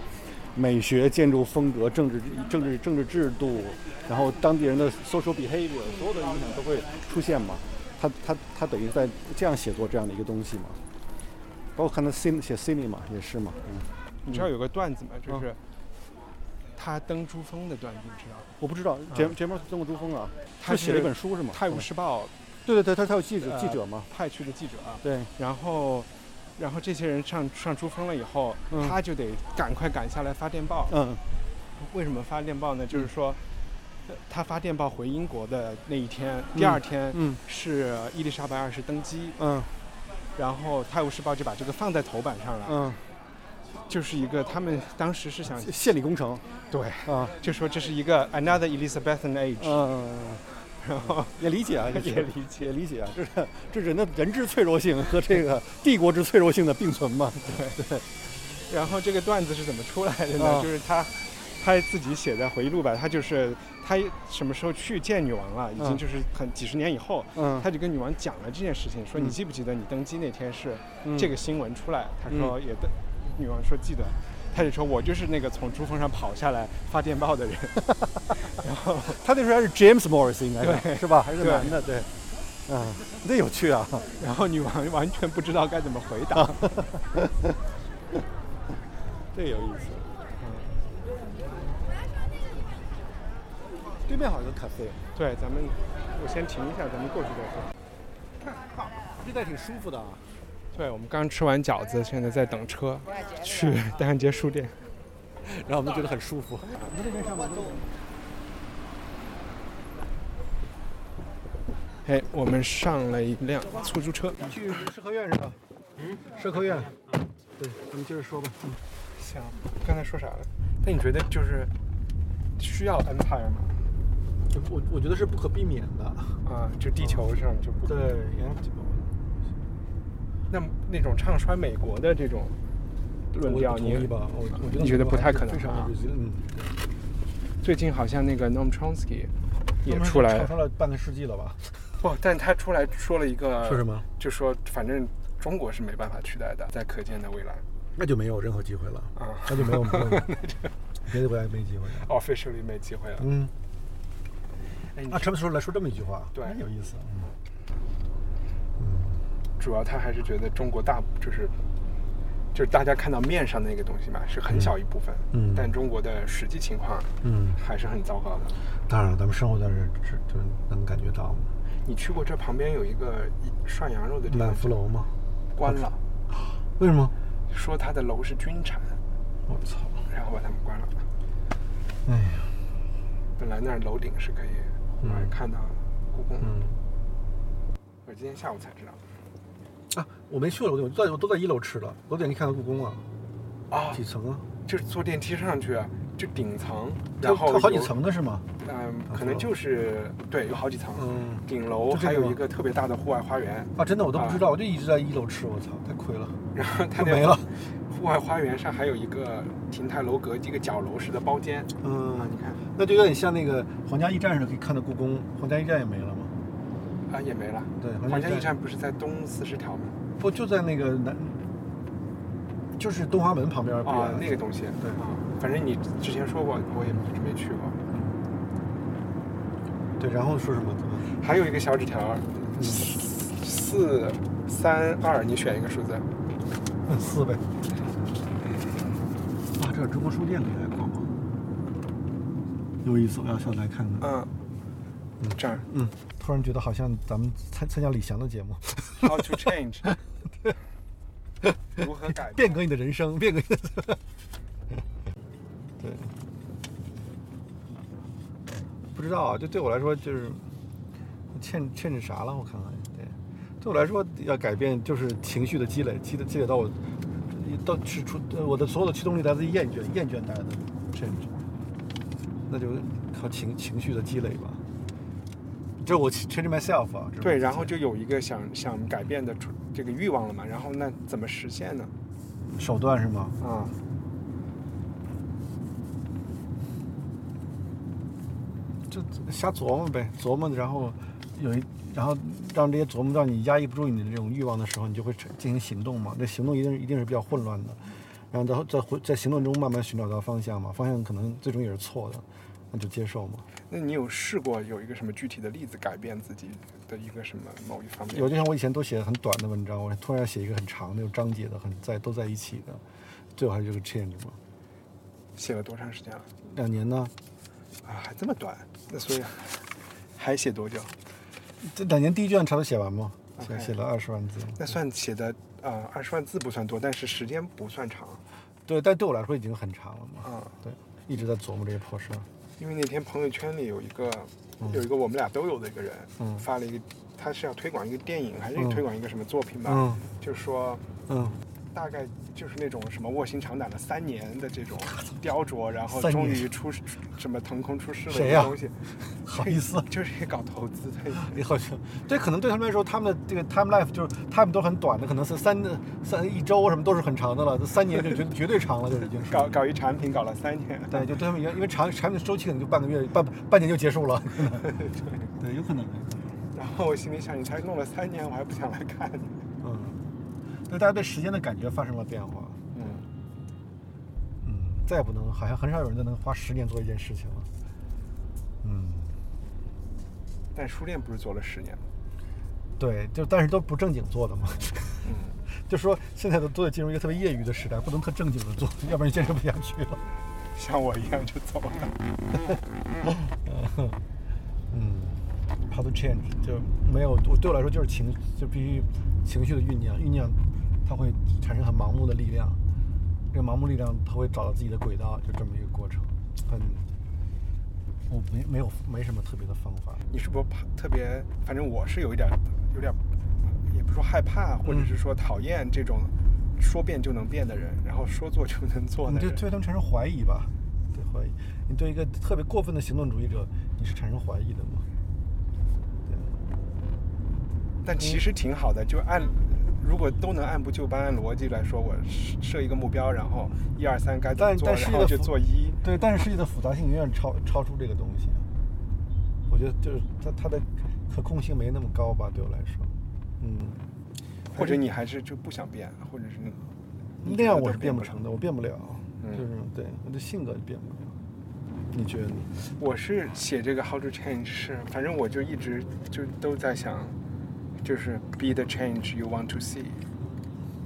美学、建筑风格、政治政治政治制度，然后当地人的 social behavior，所有的影响都会出现嘛。他他他等于在这样写作这样的一个东西嘛。包括看他 cin 写 cinema 也是嘛，嗯。你知道有个段子吗？就是他登珠峰的段子，你知道吗？我不知道，杰杰莫斯登过珠峰啊，他写了一本书是吗？《泰晤士报》对对对，他他有记者呃记者嘛，派去的记者啊。对，然后，然后这些人上上珠峰了以后，嗯。他就得赶快赶下来发电报。嗯，为什么发电报呢？就是说，呃他发电报回英国的那一天，第二天嗯。是伊丽莎白二世登基，嗯。然后《泰晤士报》就把这个放在头版上了。嗯，就是一个他们当时是想献礼工程，对啊，就说这是一个 another Elizabethan age，嗯，然 后也理解啊，也理解。也理解。啊，这是这人的人之脆弱性和这个 帝国之脆弱性的并存嘛，对对，然后这个段子是怎么出来的呢？啊。就是他他自己写在回忆录吧，他就是他什么时候去见女王了，已经嗯就是很几十年以后，嗯他就跟女王讲了这件事情，说你嗯记不记得你登基那天是嗯。这个新闻出来？他说嗯也的，女王说记得。他就说：“我就是那个从珠峰上跑下来发电报的人。”然后他那时候还是 James Morris 应该是对是吧？还是对男的，对，嗯，那有趣啊，然后女王完全不知道该怎么回答。这有意思。对面好像有个咖啡，对，咱们我先停一下，咱们过去再说。这带挺舒服的啊。对，我们刚吃完饺子，现在在等车去丹汉街书店。然后我们觉得很舒服。那这边上吧，哎，我们上了一辆出租车。去社科院是吧？嗯，社科院。对，咱们接着说吧。嗯，行，刚才说啥了？那你觉得就是需要 Empire 吗？我我觉得是不可避免的。啊，就地球上就不对，那那种唱衰美国的这种论调，你你觉得不太可能啊嗯，最近好像那个 Noam Chomsky 也出来唱衰了半个世纪了吧？不，但他出来说了一个说什么？就说反正中国是没办法取代的，在可见的未来。那就没有任何机会了啊，那就没有没有别的国家没机会了。officially 没机会了。嗯，哎，你啊，什么时候来说这么一句话？对有意思。嗯，主要他还是觉得中国大就是就是大家看到面上那个东西嘛，是很小一部分，嗯但中国的实际情况，嗯还是很糟糕的。当然了，咱们生活在这儿，这就能感觉到你去过这旁边有一个涮羊肉的地方，满福楼吗？关了，为什么？说他的楼是军产，我操！然后把他们关了。哎呀，本来那儿楼顶是可以户外嗯看到故宫的，嗯我今天下午才知道。啊，我没去过楼顶，我都在我都在一楼吃的，楼顶你看到故宫啊，啊，几层啊？就是坐电梯上去，就顶层，它然后它好几层的是吗？嗯，可能就是对，有好几层。嗯顶楼还有一个特别大的户外花园，啊，真的我都不知道，我就一直在一楼吃，我操，太亏了。然后 它那就没了。户外花园上还有一个亭台楼阁，一个角楼式的包间。嗯啊，你看那就有点像那个皇家驿站似的，可以看到故宫。皇家驿站也没了吗？啊，也没了。对，皇家驿驿站不是在东四十条吗？不就在那个南，就是东华门旁边不啊远，那个东西。对啊，反正你之前说过，我也一直没去过。对，然后说什么？还有一个小纸条，四三二，你选一个数字。四呗。啊，这是中国书店可以来逛逛，有意思，我要下来看看。嗯，这儿嗯，突然觉得好像咱们参参加李翔的节目，How to change，如何改变革你的人生，变革你的。对，不知道啊，就对我来说就是欠欠着啥了，我看看。对，对我来说要改变就是情绪的积累，积累积累到我到是出我的所有的驱动力来自于厌倦，厌倦带来的 change，那就靠情情绪的积累吧。这是我 change myself 对，然后就有一个想想改变的这个欲望了嘛，然后那怎么实现呢？手段是吗？啊，就瞎琢磨呗，琢磨，然后有一，然后让这些琢磨让你压抑不住你的这种欲望的时候，你就会进行行动嘛。那行动一定一定是比较混乱的，然后在在回在行动中慢慢寻找到方向嘛，方向可能最终也是错的，那就接受嘛。那你有试过有一个什么具体的例子改变自己的一个什么某一方面？有就像我以前都写很短的文章，我突然要写一个很长的，有章节的，很在都在一起的，最后还是这个 change 嘛。写了多长时间了？两年呢？啊，还这么短？那所以还写多久？这两年第一卷差不多写完嘛，写写了二十万字。那算写的啊，二十万字不算多，但是时间不算长对，但对我来说已经很长了嘛。啊。对，一直在琢磨这些破事儿。因为那天朋友圈里有一个嗯。有一个我们俩都有的一个人嗯。发了一个，他是要推广一个电影还是嗯。推广一个什么作品吧？嗯。就是说嗯，大概就是那种什么卧薪尝胆了三年的这种雕琢，然后终于出什么腾空出世了一个东西，好意思。就是一搞投资的。你好像，这可能对他们来说，他们的这个 time life 就是他们都很短的，可能是三三一周什么都是很长的了，这三年就绝绝对长了，就已经是。搞搞一产品搞了三年，对，就对他们因为因为产产品的周期可能就半个月半半年就结束了，对，有可能，然后我心里想，你才弄了三年，我还不想来看你。嗯，那大家对时间的感觉发生了变化，嗯，嗯，再也不能，好像很少有人再能花十年做一件事情了，嗯，但书店不是做了十年吗？对，就但是都不正经做的嘛，嗯，就说现在都都得进入一个特别业余的时代，不能特正经的做，要不然坚持不下去了。像我一样就走了。嗯，how to change 就没有，我对我来说就是情，就必须情绪的酝酿，酝酿它会产生很盲目的力量，这个盲目力量它会找到自己的轨道，就这么一个过程，很，我没没有没什么特别的方法，你是不是怕特别？反正我是有一点，有点，也不说害怕，或者是说讨厌这种说变就能变的人，然后说做就能做你对的人。对他们产生怀疑吧，对怀疑，你对一个特别过分的行动主义者，你是产生怀疑的吗？但其实挺好的，就按如果都能按部就班、按逻辑来说，我设设一个目标，然后一二三该怎么做，但但世然后就做一。对，但是世界的复杂性远远超超出这个东西。我觉得就是它它的可控性没那么高吧，对我来说，嗯，或者你还是就不想变，或者是你那样我是变不成的，我变不了，嗯就是对我的性格也变不了。你觉得呢？我是写这个 How to Change 是，反正我就一直就都在想，就是 Be the change you want to see，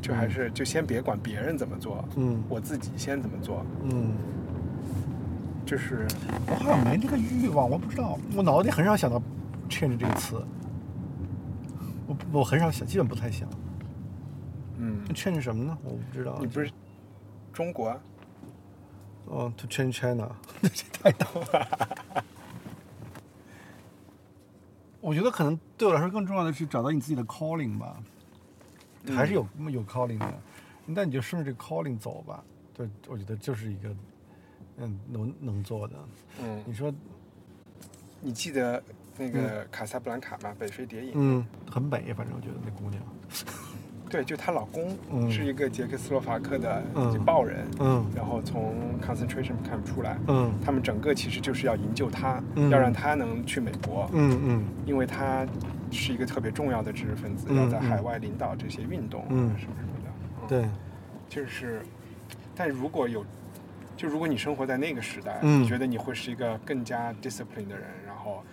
就还是就先别管别人怎么做，嗯我自己先怎么做，嗯，就是我好像没这个欲望，我不知道，我脑子里很少想到 change 这个词，我我很少想，基本不太想。嗯，change 什么呢？我不知道。你不是中国啊哦，To change China，这太逗了。我觉得可能对我来说更重要的是找到你自己的 calling 吧，还是有有 calling 的，那你就顺着这个 calling 走吧。对，我觉得就是一个，嗯，能能做的。嗯，你说，你记得那个卡萨布兰卡吗？北非谍影。嗯，很美，反正我觉得那姑娘。对，就她老公嗯。是一个捷克斯洛伐克的嗯。报人，嗯。然后从 concentration camp 出来，嗯。他们整个其实就是要营救她，嗯。要让她能去美国，嗯嗯。因为她是一个特别重要的知识分子，嗯要在嗯。海外领导这些运动，嗯。什么什么的。嗯对，就是，但如果有，就如果你生活在那个时代，嗯。你觉得你会是一个更加 discipline 的人，然后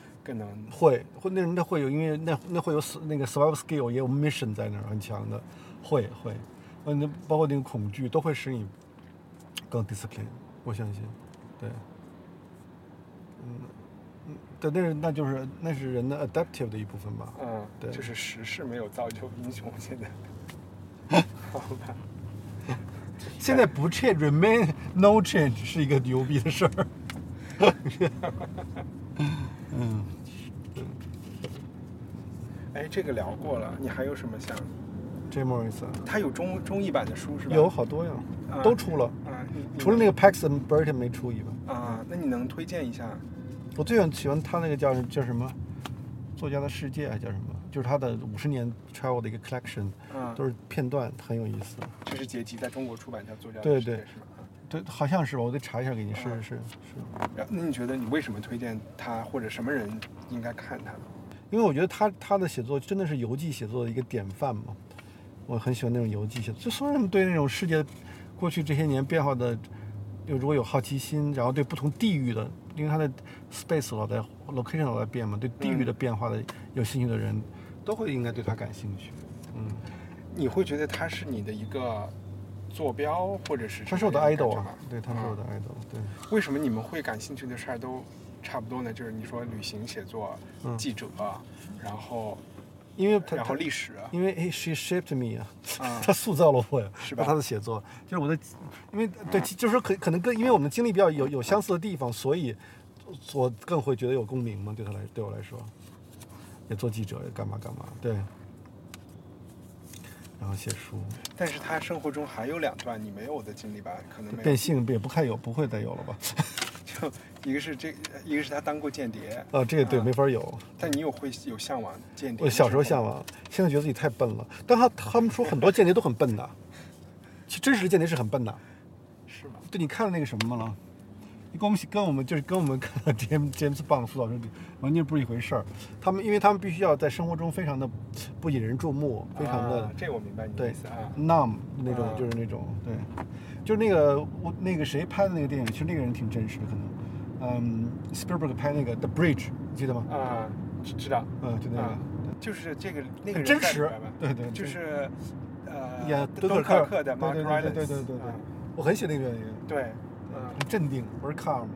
会会那那会有，因为那那会有那个 survival skill，也有 mission 在那儿很强的，会会，嗯，那包括那个恐惧都会使你更 discipline，我相信，对，嗯嗯，对，那是那就是那是人的 adaptive 的一部分吧，嗯，对。就是时势没有造就英雄，现在，好吧，现在不 change remain no change 是一个牛逼的事儿，嗯，哎，这个聊过了，你还有什么想啊他有中中译版的书是吧？有好多呀，啊都出了，啊，除了那个 Paxton Burton 没出以外。啊，那你能推荐一下？我最喜欢他那个叫叫什么《作家的世界》还叫什么？就是他的五十年 travel 的一个 collection，啊都是片段，很有意思。就是结集在中国出版叫《作家的对对世界是吗？对，好像是吧？我得查一下给你。是是是，那你觉得你为什么推荐他，或者什么人应该看他呢？因为我觉得他他的写作真的是游记写作的一个典范嘛。我很喜欢那种游记写作，就所有人对那种世界过去这些年变化的，就如果有好奇心，然后对不同地域的，因为他的 space 老在 location 老在变嘛，对地域的变化的有兴趣的人，都会应该对他感兴趣。嗯。你会觉得他是你的一个坐标，或者是他是我的 idol 啊对，他是我的 idol，对。为什么你们会感兴趣的事儿都差不多呢？就是你说旅行写作、嗯。记者，然后因为他然后历史，因为哎，she shaped me 啊，啊。他塑造了我呀，是吧？他的写作。就是我的，因为对，就是说可可能跟因为我们的经历比较有有相似的地方，所以我更会觉得有共鸣嘛，对他来对我来说，也做记者，也干嘛干嘛，对，然后写书，但是他生活中还有两段你没有的经历吧？可能变性也不太有，不会再有了吧？就一个是这，一个是他当过间谍，啊，这个对啊没法有。但你有会有向往间谍？我小时候向。往，现在觉得自己太笨了。但他他们说很多间谍都很笨的，其实真实的间谍是很笨的。是吗？对，你看了那个什么了？你跟我们跟我们就是跟我们看到 James James Bond 辅导生完全不是一回事儿。他们因为他们必须要在生活中非常的不引人注目，非常的、啊这我明白你的对意思啊。numb 那种，啊就是那种对，就是那个我那个谁拍的那个电影，其实那个人挺真实的，可能。嗯，Spielberg 拍那个 The Bridge，你记得吗？啊，知知道。嗯，就那个。啊就是这个那个人很真实对对对就是呃，演敦敦刻尔克的对 Mark 对 Rylance，对对对对我很喜欢那个演员，对，嗯，很镇定，不是 calm，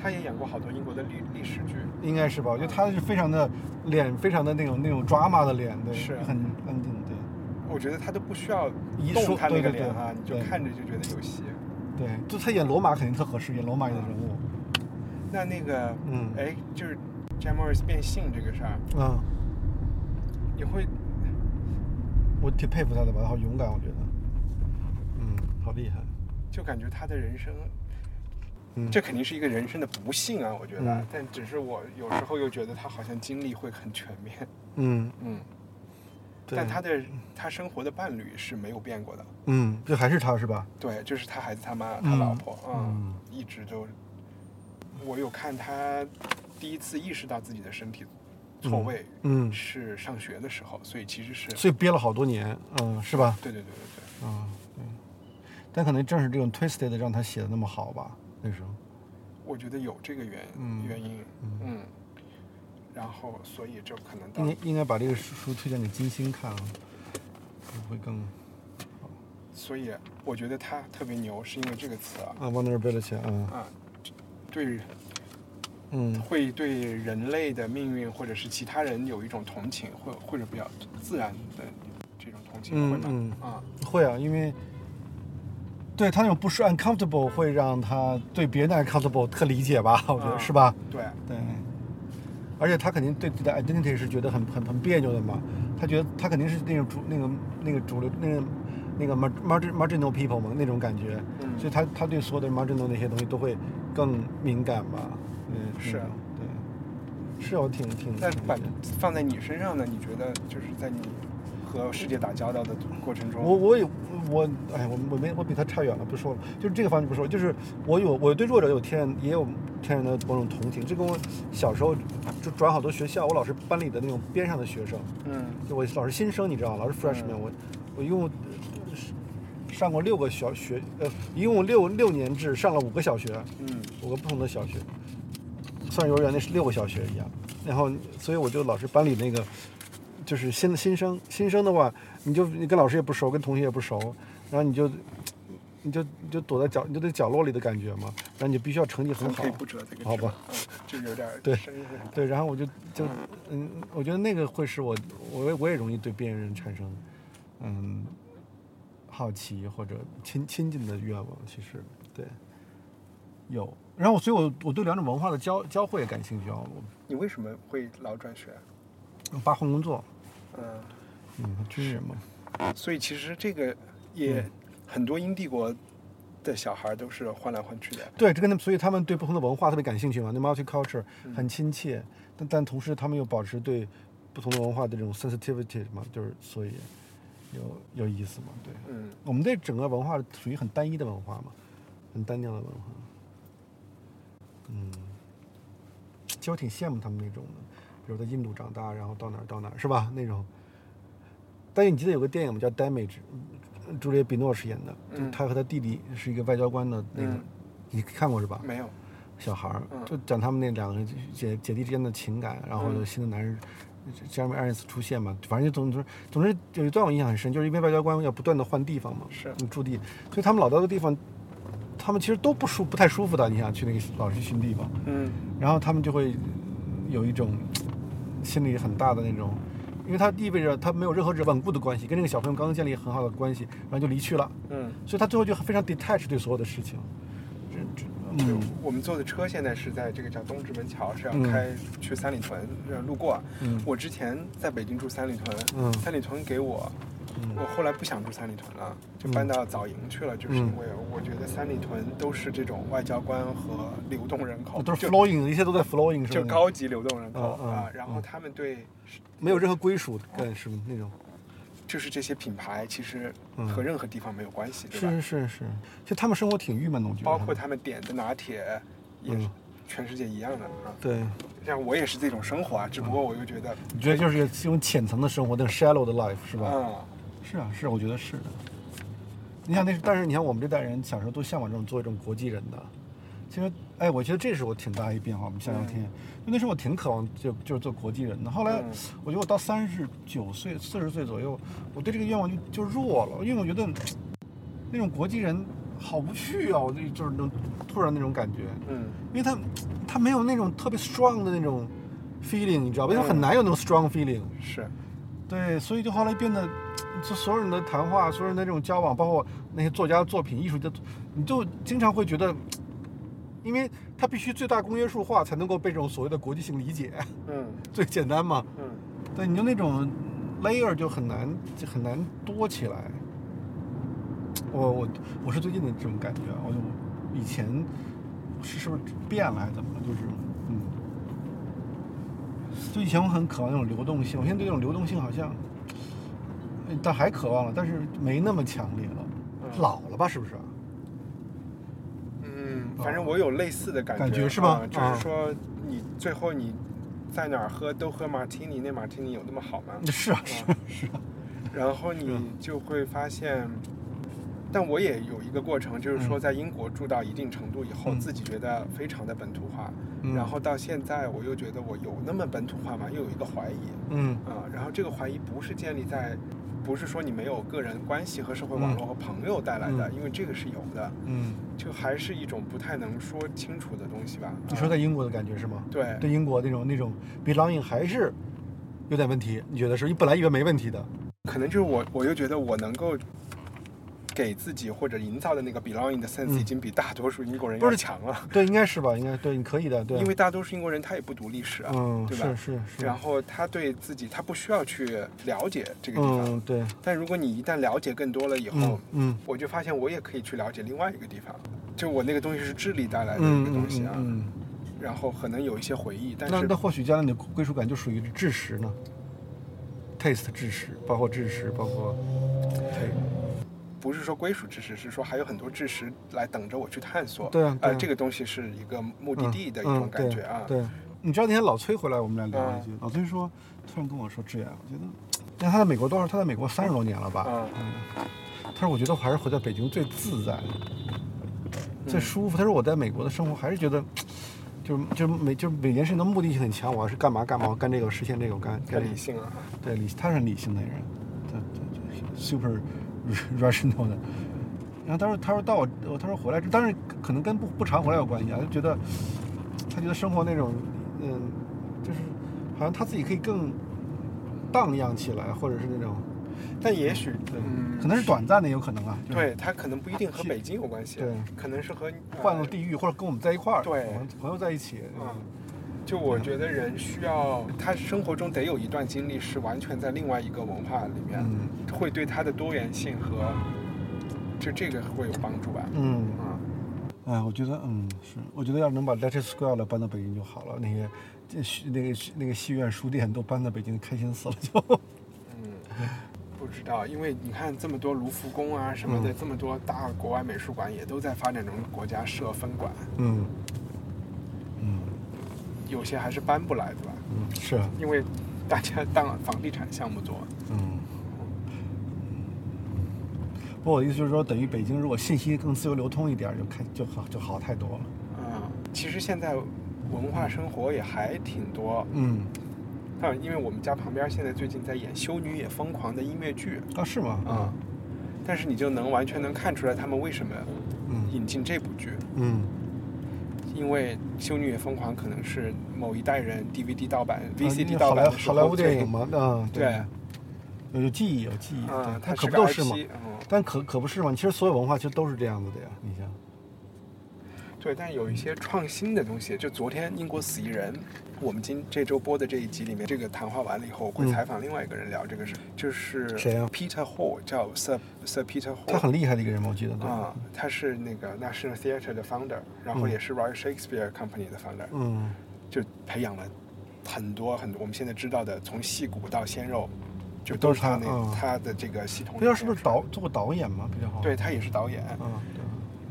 他也演过好多英国的历历史剧，应该是吧？我觉得他是非常的脸，非常的那种那种 drama 的脸，对，是很安静，对。我觉得他都不需要一他那个脸啊，你就看着就觉得有戏。对，就他演罗马肯定特合适，演罗马里的人物。那那个，嗯哎，就是 Jam Morris 变性这个事儿，嗯，你会我挺佩服他的吧，他好勇敢，我觉得。嗯，好厉害。就感觉他的人生，嗯这肯定是一个人生的不幸啊，我觉得。嗯但只是我有时候又觉得他好像经历会很全面，嗯嗯。但他的他生活的伴侣是没有变过的，嗯，这还是他是吧？对，就是他孩子他妈嗯他老婆，嗯一直都。我有看他第一次意识到自己的身体错位，嗯嗯是上学的时候，所以其实是，所以憋了好多年，嗯，是吧？对对对对对，嗯，对。但可能正是这种 twisted 让他写的那么好吧，那时候。我觉得有这个原、嗯。原因，嗯。嗯，然后所以这可能应到该应该把这个书书推荐给金星看啊，会更所以我觉得他特别牛，是因为这个词啊，啊 vulnerability 啊，啊，对，嗯。会对人类的命运或者是其他人有一种同情，或或者比较自然的这种同情，会吗？嗯嗯。啊，会啊，因为对他那种不是 uncomfortable 会让他对别人的 uncomfortable 特理解吧？我觉得、啊是吧？对，对，而且他肯定对自己的 identity 是觉得很很很别扭的嘛。他觉得他肯定是那种主那个那个主流那个那个 mar- margin marginal people 嘛那种感觉，嗯所以他他对所有的 marginal 那些东西都会更敏感吧？嗯，是那种对，是我挺挺。那把挺理解放在你身上呢？你觉得就是在你和世界打交道的过程中，我我有我哎我我没我比他差远了，不说了。就是这个方面不说，就是我有我对弱者有天然也有天然的某种同情。这跟我小时候就转好多学校，我老师班里的那种边上的学生，嗯就我老师新生，你知道吗？老师 freshman，、我我一共呃上过六个小学，呃，一共六六年制，上了五个小学，嗯五个不同的小学，算幼儿园那是六个小学一样。然后，所以我就老师班里那个就是新新生，新生的话，你就你跟老师也不熟，跟同学也不熟，然后你就你就你就躲在角，你就在角落里的感觉嘛，然后你就必须要成绩很好，不折这个好吧？就，有点对对，然后我就就嗯，我觉得那个会是我我也我也容易对边缘人产生嗯好奇或者亲亲近的愿望，其实对有。然后我所以我我对两种文化的交交汇也感兴趣啊，我你为什么会老转学？爸换工作，嗯，嗯，军人嘛，所以其实这个也嗯很多英帝国的小孩都是换来换去的。对，这跟他们，所以他们对不同的文化特别感兴趣嘛，那 multiculture 嗯很亲切，但但同时他们又保持对不同的文化的这种 sensitivity 嘛，就是所以有有意思嘛，对。嗯我们这整个文化属于很单一的文化嘛，很单调的文化。嗯，其实我挺羡慕他们那种的，比如在印度长大，然后到哪儿到哪儿，是吧？那种。但是你记得有个电影吗？叫《Damage》，朱丽叶·比诺饰演的，就嗯他和他弟弟是一个外交官的那个，嗯你看过是吧？没有。小孩儿，嗯就讲他们那两个姐姐弟之间的情感，然后有嗯新的男人。杰米·艾伦斯出现嘛，反正就总之总之有一段我印象很深，就是因为外交官要不断的换地方嘛，是嗯驻地，所以他们老到的地方，他们其实都不舒不太舒服的。你想去那个老是去地方，嗯然后他们就会有一种心里很大的那种，因为他意味着他没有任何稳固的关系，跟这个小朋友刚刚建立很好的关系，然后就离去了，嗯，所以他最后就非常 detach 对所有的事情。这这就嗯我们坐的车现在是在这个叫东直门桥，是要嗯。开去三里屯，呃路过。嗯。我之前在北京住三里屯，嗯。三里屯给我，嗯我后来不想住三里屯了，就搬到枣营去了，就是嗯因为我觉得三里屯都是这种外交官和流动人口，都是 flowing，一切都在 flowing 是吧？就高级流动人口啊。然后嗯他们对没有任何归属感，是吗？那种。就是这些品牌其实嗯和任何地方没有关系，对吧？是是是，就他们生活挺郁闷的，我觉得。包括他们点的拿铁也是嗯全世界一样的啊。对，像我也是这种生活啊，只不过我又觉得，你觉得就是这种浅层的生活，那种 shallow 的 life 是吧？嗯，是啊，是啊，我觉得是的。你想那，但是你看我们这代人小时候都向往这种做一种国际人的。其实，哎，我觉得这是我挺大一变化。我们下聊天，因为那时候我挺渴望就就是做国际人的。后来嗯，我觉得我到三十九岁、四十岁左右，我对这个愿望就就弱了，因为我觉得那种国际人好无趣啊！我就就是那种突然那种感觉。嗯，因为他他没有那种特别 strong 的那种 feeling，你知道吧？因为嗯很难有那种 strong feeling。是，对，所以就后来变得，就所有人的谈话，所有人的这种交往，包括那些作家的作品、艺术家，你就经常会觉得，因为它必须最大公约数化才能够被这种所谓的国际性理解，嗯最简单嘛。嗯对，你就那种 layer 就很难就很难多起来。我我我是最近的这种感觉啊，我就以前是是不是变了还是怎么了？就是嗯，就以前我很渴望那种流动性，我现在对这种流动性好像，呃但还渴望了，但是没那么强烈了。嗯老了吧？是不是？嗯，反正我有类似的感觉，感觉是吧啊就啊是说，你最后你在哪儿喝都喝马提尼，那马提尼有那么好吗？是啊，是啊是啊，然后你就会发现，但我也有一个过程，就是说在英国住到一定程度以后，嗯。自己觉得非常的本土化，嗯。然后到现在我又觉得我有那么本土化吗？又有一个怀疑，嗯。啊，然后这个怀疑不是建立在，不是说你没有个人关系和社会网络和朋友带来的，嗯。因为这个是有的，嗯，就还是一种不太能说清楚的东西吧。你说啊在。英国的感觉是吗？对。对英国那种那种 belonging 还是有点问题，你觉得是？你本来以为没问题的，可能就是我，我又觉得我能够给自己或者营造的那个 belonging 的 sense 嗯已经比大多数英国人要强了。对，应该是吧？应该对，你可以的，对。因为大多数英国人他也不读历史啊，嗯，对吧？是是是。然后他对自己他不需要去了解这个地方，嗯，对。但如果你一旦了解更多了以后，嗯嗯我就发现我也可以去了解另外一个地方，就我那个东西是智力带来的一嗯嗯个东西啊，嗯。然后可能有一些回忆，但是那或许将来你的归属感就属于知识呢？taste 知识，包括知识，包括不是说归属知识，是说还有很多知识来等着我去探索。对啊对啊呃，这个东西是一个目的地的一种感觉啊。嗯、对,对，你知道那天老崔回来，我们俩聊了一句，嗯、老崔说，突然跟我说，志远，我觉得，那他在美国多少？他在美国三十多年了吧？他说，我觉得我还是活在北京最自在、最舒服。他说，我在美国的生活还是觉得。就是就是每就是每件事情的目的性很强，我要是干嘛干嘛，我干这个实现这个，我干太理性了。对，理他是很理性的人，对对对，super rational 的。然后他说他说到我他说回来，当然可能跟不不常回来有关系啊，就觉得他觉得生活那种嗯，就是好像他自己可以更荡漾起来，或者是那种。但也许，嗯，可能是短暂的，有可能啊。对他可能不一定和北京有关系，对，可能是和换个地域，或者跟我们在一块儿，对，朋友在一起。嗯，就我觉得人需要他生活中得有一段经历是完全在另外一个文化里面，嗯，会对他的多元性和就这个会有帮助吧。嗯啊，哎，我觉得嗯是，我觉得要能把 Letters Square 搬到北京就好了，那些这那个那个戏院书店都搬到北京，开心死了就。嗯。不知道，因为你看这么多卢浮宫啊什么的，嗯、这么多大国外美术馆也都在发展中国家设分馆。嗯嗯，有些还是搬不来，的吧？嗯，是啊。因为大家当房地产项目做。嗯。不过我的意思就是说，等于北京如果信息更自由流通一点，就开就好就好太多了。嗯，其实现在文化生活也还挺多。嗯。但，因为我们家旁边现在最近在演《修女也疯狂》的音乐剧啊，是吗？啊、嗯，但是你就能完全能看出来他们为什么引进这部剧。嗯，因为《修女也疯狂》可能是某一代人 DVD 盗版、啊、VCD 盗版的好莱坞电影嘛，嗯，对，有记忆，有记忆，对、它可不都是嘛？嗯、但可可不是嘛？其实所有文化其实都是这样子的呀，你想。对，但有一些创新的东西，就昨天英国死一人，我们今这周播的这一集里面，这个谈话完了以后，我会采访另外一个人聊这个事，就是谁啊？Peter Hall，叫 Sir Sir Peter Hall，他很厉害的一个人，我记得。啊，他是那个 National Theatre 的 founder，然后也是 Royal Shakespeare Company 的 founder，嗯，就培养了很多很多我们现在知道的，从戏骨到鲜肉，就都是他那嗯、他的这个系统。不知道是不是导做过导演吗？比较好。对他也是导演。嗯，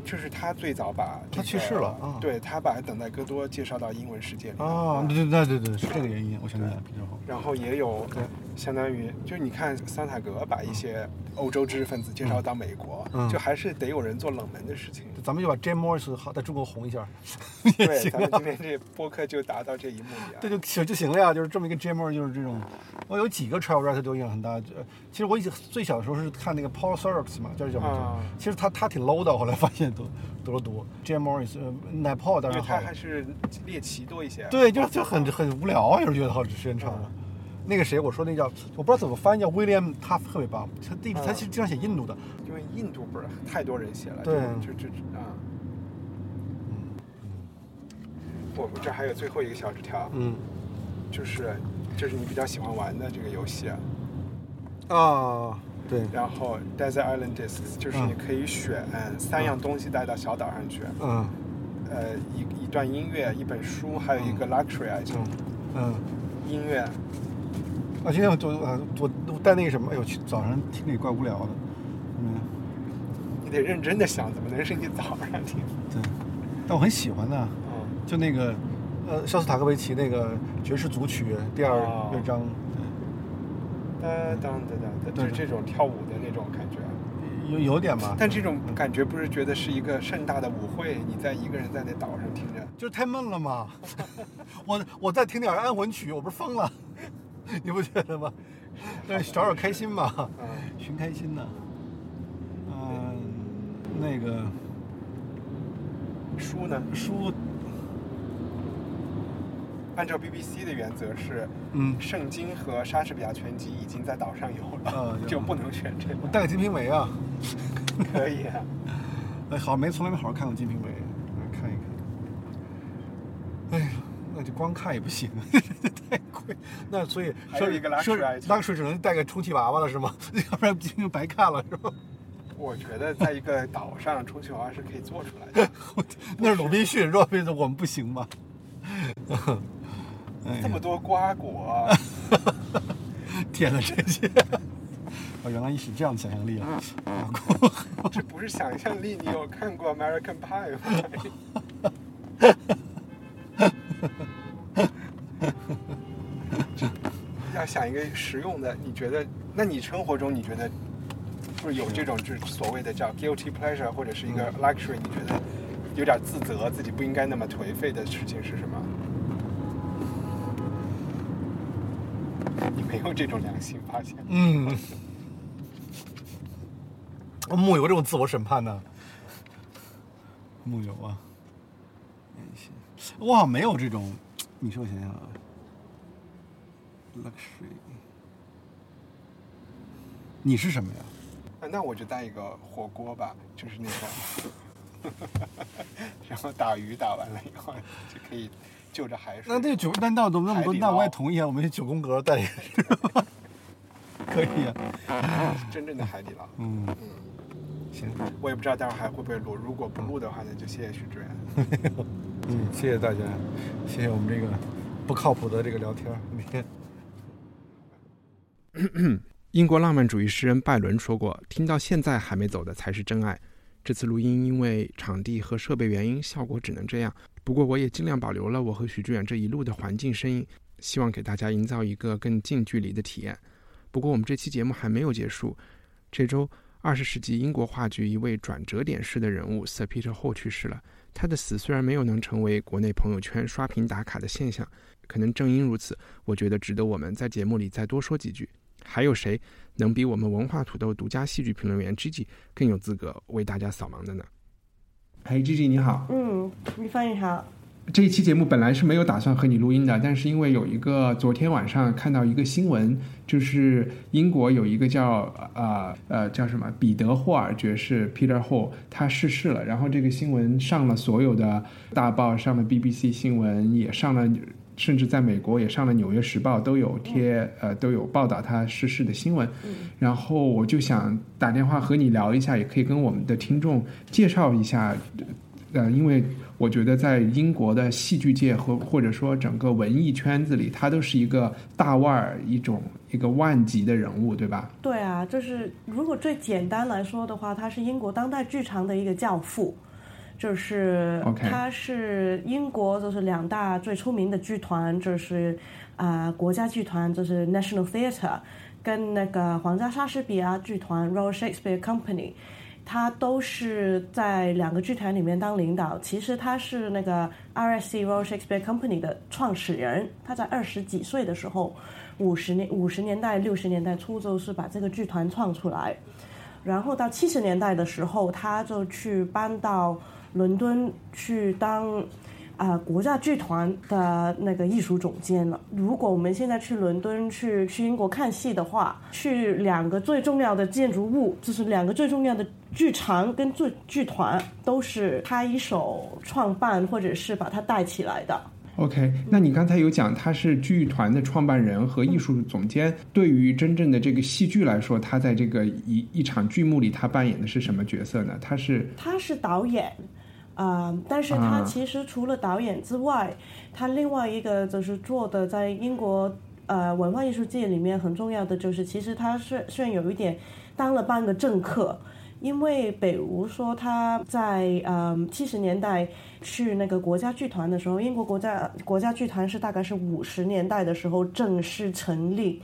对。就是他最早把、这个、他去世了啊，对他把等待戈多介绍到英文世界里啊，对对对对对，是这个原因，我想起来比较好。然后也有对，相当于就是你看桑塔格把一些欧洲知识分子介绍到美国，嗯、就还是得有人做冷门的事情。咱们就把 Jim Morris 好在中国红一下，对，咱们今天这播客就达到这一目的、啊。对，就行就行了呀，就是这么一个 Jim Morris，就是这种。我有几个 travel writer 都影响很大。其实我以前最小的时候是看那个 Paul Sirks 嘛，叫叫什么？其实他他挺 low 的，后来发现都读了读 Jim Morris，呃，奶泡当然好。他还是猎奇多一些。对，就就很很无聊啊，有时候觉得好时间长了。那个谁，我说那叫我不知道怎么翻译，叫 William，他特别棒。他第他其实经常写印度的，因为印度不是太多人写了。对，就就啊。嗯我们这还有最后一个小纸条，嗯，就是就是你比较喜欢玩的这个游戏啊，对。然后 Desert Island Discs 就是你可以选三样东西带到小岛上去，嗯，呃，一一段音乐，一本书，还有一个 luxury item，嗯，音乐。啊，今天我我我我带那个什么，哎呦，去早上听着也怪无聊的，嗯，你得认真的想，怎么能是你早上听？对，但我很喜欢的，嗯，就那个呃，肖斯塔科维奇那个爵士组曲第二乐章，哒当哒当，就是这种跳舞的那种感觉，有有点吧。但这种感觉不是觉得是一个盛大的舞会，你在一个人在那岛上听着，就是太闷了嘛。我我再听点安魂曲，我不是疯了？你不觉得吗？那找找开心嘛，嗯，寻开心呢。嗯，那个书呢？书按照 BBC 的原则是，嗯，圣经和莎士比亚全集已经在岛上有了，啊，就不能选这个。我带个《金瓶梅》啊。可以啊。哎，好，没从来没好好看过《金瓶梅》，来看一看。哎呀，那就光看也不行，太贵。那所以还有一个 luxury item luxury 只能带个充气娃娃了是吗？要不然金瓶白看了是吧？我觉得在一个岛上充气娃娃是可以做出来的。那是鲁滨逊，若非我们不行吗？哎这么多瓜果，天哪，这些！哦，原来你是这样的想象力啊！啊，这不是想象力。你有看过 American Pie 吗？要想一个实用的，你觉得？那你生活中你觉得，就是有这种就是所谓的叫 guilty pleasure 或者是一个 luxury，你觉得有点自责，自己不应该那么颓废的事情是什么？你没有这种良心发现？嗯，我木有这种自我审判呢？木有啊，我好像没有这种。你说我想想啊，luxury，你是什么呀？啊，那我就带一个火锅吧，就是那种，然后打鱼打完了以后就可以就着海水。那那九那那那那么多，那我也同意啊，我们九宫格带一个，可以啊，真正的海底捞。嗯嗯，行，我也不知道待会儿还会不会录，如果不录的话，那就谢谢徐志远。嗯，谢谢大家，谢谢我们这个不靠谱的这个聊天。英国浪漫主义诗人拜伦说过：“听到现在还没走的才是真爱。”这次录音因为场地和设备原因，效果只能这样。不过我也尽量保留了我和许志远这一路的环境声音，希望给大家营造一个更近距离的体验。不过我们这期节目还没有结束，这周二十世纪英国话剧一位转折点式的人物 Sir Peter Hall 去世了。他的死虽然没有能成为国内朋友圈刷屏打卡的现象，可能正因如此，我觉得值得我们在节目里再多说几句。还有谁能比我们文化土豆独家戏剧评论员 Gigi 更有资格为大家扫盲的呢？嘿，Gigi 你好，嗯，你翻译好。这一期节目本来是没有打算和你录音的，但是因为有一个昨天晚上看到一个新闻，就是英国有一个叫呃呃叫什么彼得霍尔爵士 Peter Hall 他逝世了，然后这个新闻上了所有的大报，上了 BBC 新闻，也上了，甚至在美国也上了《纽约时报》都有贴呃都有报道他逝世的新闻，然后我就想打电话和你聊一下，也可以跟我们的听众介绍一下。呃，因为我觉得在英国的戏剧界和或者说整个文艺圈子里，他都是一个大腕儿，一种一个万级的人物，对吧？对啊，就是如果最简单来说的话，他是英国当代剧场的一个教父，就是他是英国就是两大最出名的剧团，就是啊、国家剧团，就是 National Theatre，跟那个皇家莎士比亚剧团 Royal Shakespeare Company。他都是在两个剧团里面当领导。其实他是那个 RSC Royal Shakespeare Company 的创始人。他在二十几岁的时候，五十年五十年代六十年代初就是把这个剧团创出来。然后到七十年代的时候，他就去搬到伦敦去当啊、国家剧团的那个艺术总监了。如果我们现在去伦敦去去英国看戏的话，去两个最重要的建筑物，就是两个最重要的剧场跟剧剧团，都是他一手创办或者是把他带起来的。OK，那你刚才有讲他是剧团的创办人和艺术总监，对于真正的这个戏剧来说，他在这个一一场剧目里，他扮演的是什么角色呢？他是他是导演，啊、但是他啊其实除了导演之外，他另外一个就是做的在英国呃文化艺术界里面很重要的就是，其实他虽虽然有一点当了半个政客。因为北吴说他在嗯七十年代去那个国家剧团的时候，英国国家国家剧团是大概是五十年代的时候正式成立，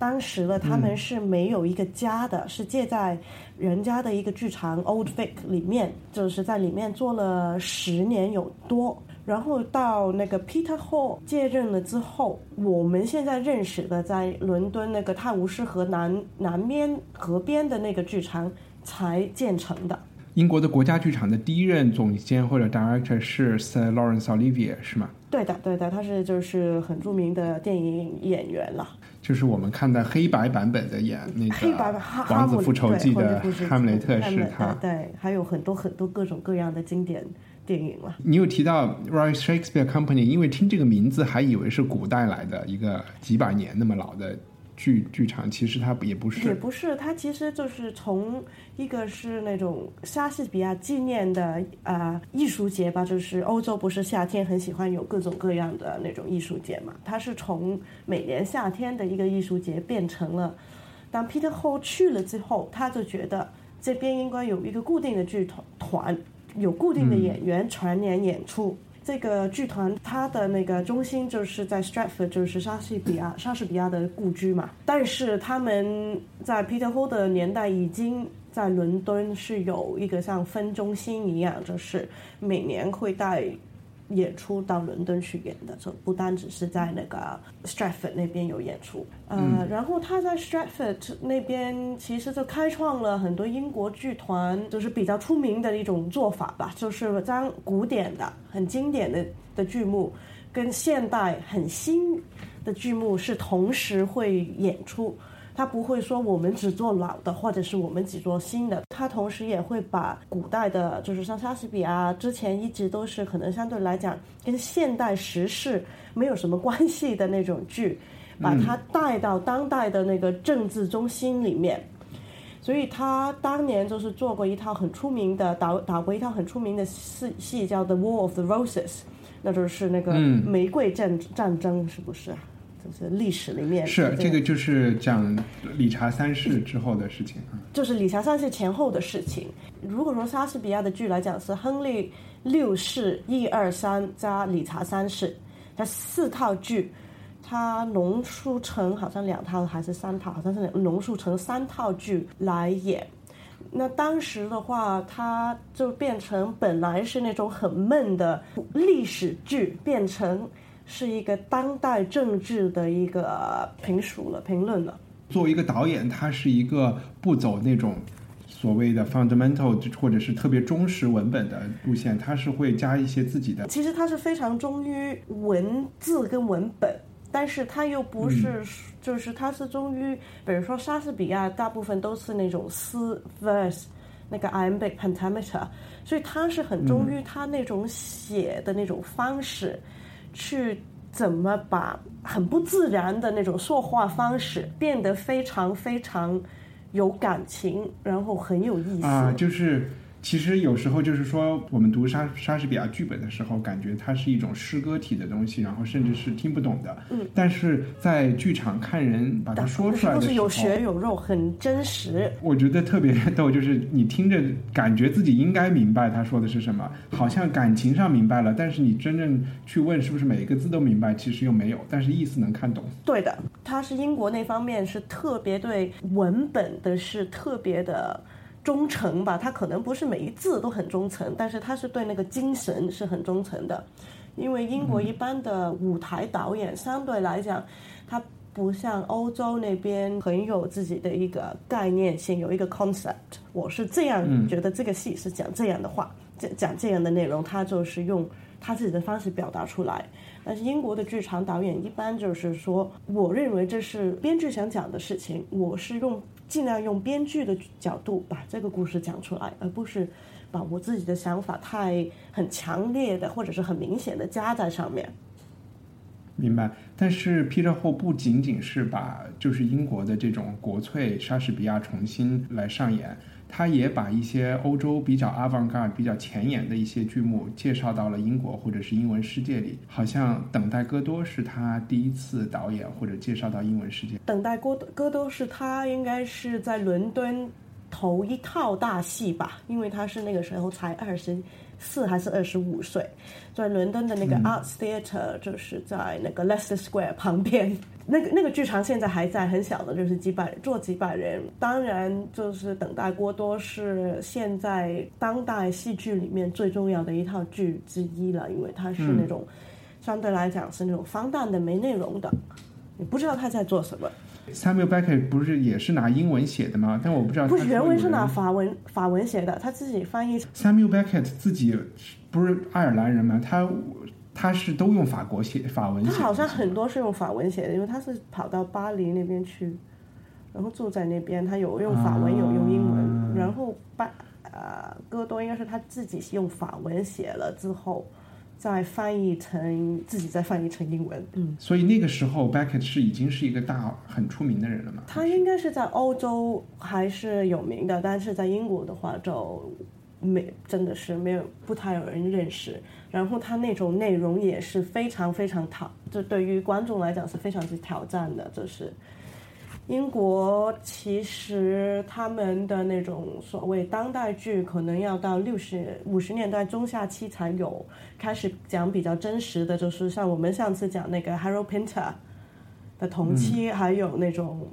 当时呢他们是没有一个家的，是借在人家的一个剧场 Old Vic 里面，就是在里面做了十年有多。然后到那个 Peter Hall 接任了之后，我们现在认识的在伦敦那个泰晤士河南南边河边的那个剧场才建成的。英国的国家剧场的第一任总监或者 director 是 Sir Lawrence Olivier，是吗？对的，对的，他是就是很著名的电影演员了。就是我们看的黑白版本的演那个《王子复仇记》的哈姆雷特是他。对，还有很多很多各种各样的经典电影了。你有提到 Royal Shakespeare Company，因为听这个名字还以为是古代来的一个几百年那么老的。剧剧场其实它也不是，也不是，它其实就是从一个是那种莎士比亚纪念的啊艺术节吧，就是欧洲不是夏天很喜欢有各种各样的那种艺术节嘛，它是从每年夏天的一个艺术节变成了，当 Peter Hall 去了之后，他就觉得这边应该有一个固定的剧团团，有固定的演员全年演出。这个剧团它的那个中心就是在 Stratford，就是莎士比亚莎士比亚的故居嘛。但是他们在 Peter Hall 的年代已经在伦敦是有一个像分中心一样，就是每年会带。演出到伦敦去演的，就不单只是在那个 Stratford 那边有演出。呃，然后他在 Stratford 那边其实就开创了很多英国剧团，就是比较出名的一种做法吧，就是将古典的、很经典的的剧目跟现代很新的剧目是同时会演出。他不会说我们只做老的，或者是我们只做新的。他同时也会把古代的，就是像莎士比亚之前一直都是可能相对来讲跟现代时事没有什么关系的那种剧，把它带到当代的那个政治中心里面。所以他当年就是做过一套很出名的导导过一套很出名的戏戏叫《The War of the Roses》，那就是那个玫瑰战战争，是不是？就是历史里面是这个，就是讲理查三世之后的事情啊，就是理查三世前后的事情。如果说莎士比亚的剧来讲，是亨利六世一二三加理查三世，它四套剧，它浓缩成好像两套还是三套，好像是浓缩成三套剧来演。那当时的话，它就变成本来是那种很闷的历史剧，变成。是一个当代政治的一个评述了、评论了。作为一个导演，他是一个不走那种所谓的 fundamental 或者是特别忠实文本的路线，他是会加一些自己的。其实他是非常忠于文字跟文本，但是他又不是，就是他是忠于，比如说莎士比亚，大部分都是那种诗 verse，那个 iambic pentameter，所以他是很忠于他那种写的那种方式。去怎么把很不自然的那种说话方式变得非常非常有感情，然后很有意思啊，就是。其实有时候就是说，我们读莎莎士比亚剧本的时候，感觉它是一种诗歌体的东西，然后甚至是听不懂的。嗯。但是在剧场看人把它说出来的时候，是有血有肉，很真实。我觉得特别逗，就是你听着感觉自己应该明白他说的是什么，好像感情上明白了，但是你真正去问是不是每一个字都明白，其实又没有，但是意思能看懂。对的，他是英国那方面是特别对文本的是特别的。忠诚吧，他可能不是每一字都很忠诚，但是他是对那个精神是很忠诚的。因为英国一般的舞台导演相对来讲，他不像欧洲那边很有自己的一个概念性，有一个 concept。我是这样觉得，这个戏是讲这样的话，讲讲这样的内容，他就是用他自己的方式表达出来。但是英国的剧场导演一般就是说，我认为这是编剧想讲的事情，我是用。尽量用编剧的角度把这个故事讲出来，而不是把我自己的想法太很强烈的或者是很明显的加在上面。明白。但是 Peter Ho 不仅仅是把就是英国的这种国粹莎士比亚重新来上演。他也把一些欧洲比较 avant-garde、比较前沿的一些剧目介绍到了英国或者是英文世界里，好像《等待戈多》是他第一次导演或者介绍到英文世界。《等待戈戈多》是他应该是在伦敦头一套大戏吧，因为他是那个时候才二十四还是二十五岁，在伦敦的那个 Arts Theatre，就是在那个 Leicester Square 旁边。那个那个剧场现在还在，很小的，就是几百坐几百人。当然，就是等待郭多是现在当代戏剧里面最重要的一套剧之一了，因为它是那种相对来讲是那种荒诞的、没内容的，你不知道他在做什么。Samuel Beckett 不是也是拿英文写的吗？但我不知道。不是原文是拿法文法文写的，他自己翻译。Samuel Beckett 自己不是爱尔兰人吗？他。他是都用法国写法文写。他好像很多是用法文写的，因为他是跑到巴黎那边去，然后住在那边，他有用法文，有用英文。然后巴呃戈多应该是他自己用法文写了之后。再翻译成自己再翻译成英文，嗯，所以那个时候 Beckett 是已经是一个大很出名的人了嘛？他应该是在欧洲还是有名的，但是在英国的话就没真的是没有不太有人认识。然后他那种内容也是非常非常挑，就对于观众来讲是非常之挑战的，就是。英国其实他们的那种所谓当代剧，可能要到六十五十年代中下期才有开始讲比较真实的，就是像我们上次讲那个 Harold Pinter 的同期，还有那种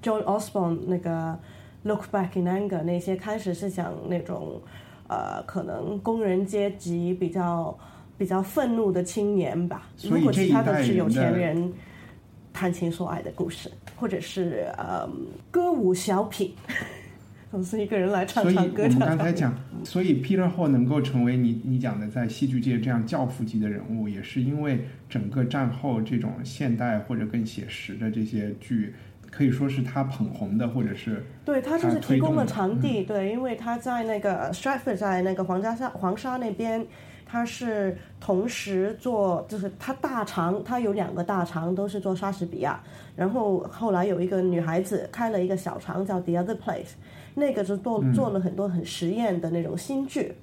John Osborne 那个 Look Back in Anger 那些，开始是讲那种呃，可能工人阶级比较比较愤怒的青年吧。如果其他的是有钱人。谈情说爱的故事，或者是呃歌舞小品，总是一个人来唱唱歌。所以我们刚才讲，所以 Peter Hall 能够成为你你讲的在戏剧界这样教父级的人物，也是因为整个战后这种现代或者更写实的这些剧，可以说是他捧红的，或者是对他就是提供了场地，对，因为他在那个 Stratford 在那个皇家沙黄沙那边。他是同时做，就是他大肠，他有两个大肠都是做莎士比亚，然后后来有一个女孩子开了一个小肠叫 The Other Place，那个就做做了很多很实验的那种新剧，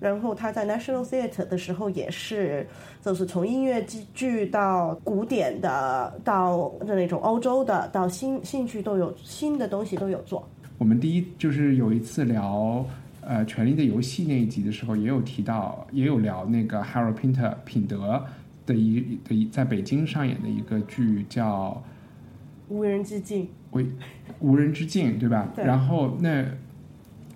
然后他在 National Theatre 的时候也是，就是从音乐剧到古典的，到那种欧洲的，到新兴趣都有新的东西都有做。我们第一就是有一次聊。呃，《权力的游戏》那一集的时候，也有提到，也有聊那个 Harold Pinter 品德的一的一在北京上演的一个剧叫《无人之境》。为无人之境，对吧？对。然后那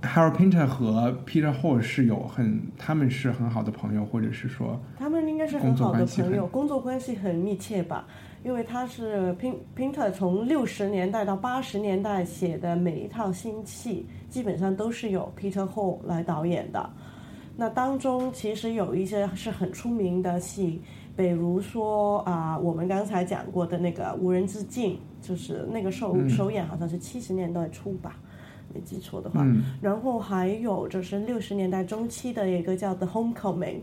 Harold Pinter 和 Peter Hall 是有很，他们是很好的朋友，或者是说，他们应该是很好的朋友，工作关系很密切吧？因为他是 Pin Pinter 从六十年代到八十年代写的每一套新戏。基本上都是由 Peter Hall 来导演的，那当中其实有一些是很出名的戏，比如说啊，我们刚才讲过的那个《无人之境》，就是那个首首演好像是七十年代初吧，没记错的话。然后还有就是六十年代中期的一个叫《The Homecoming》，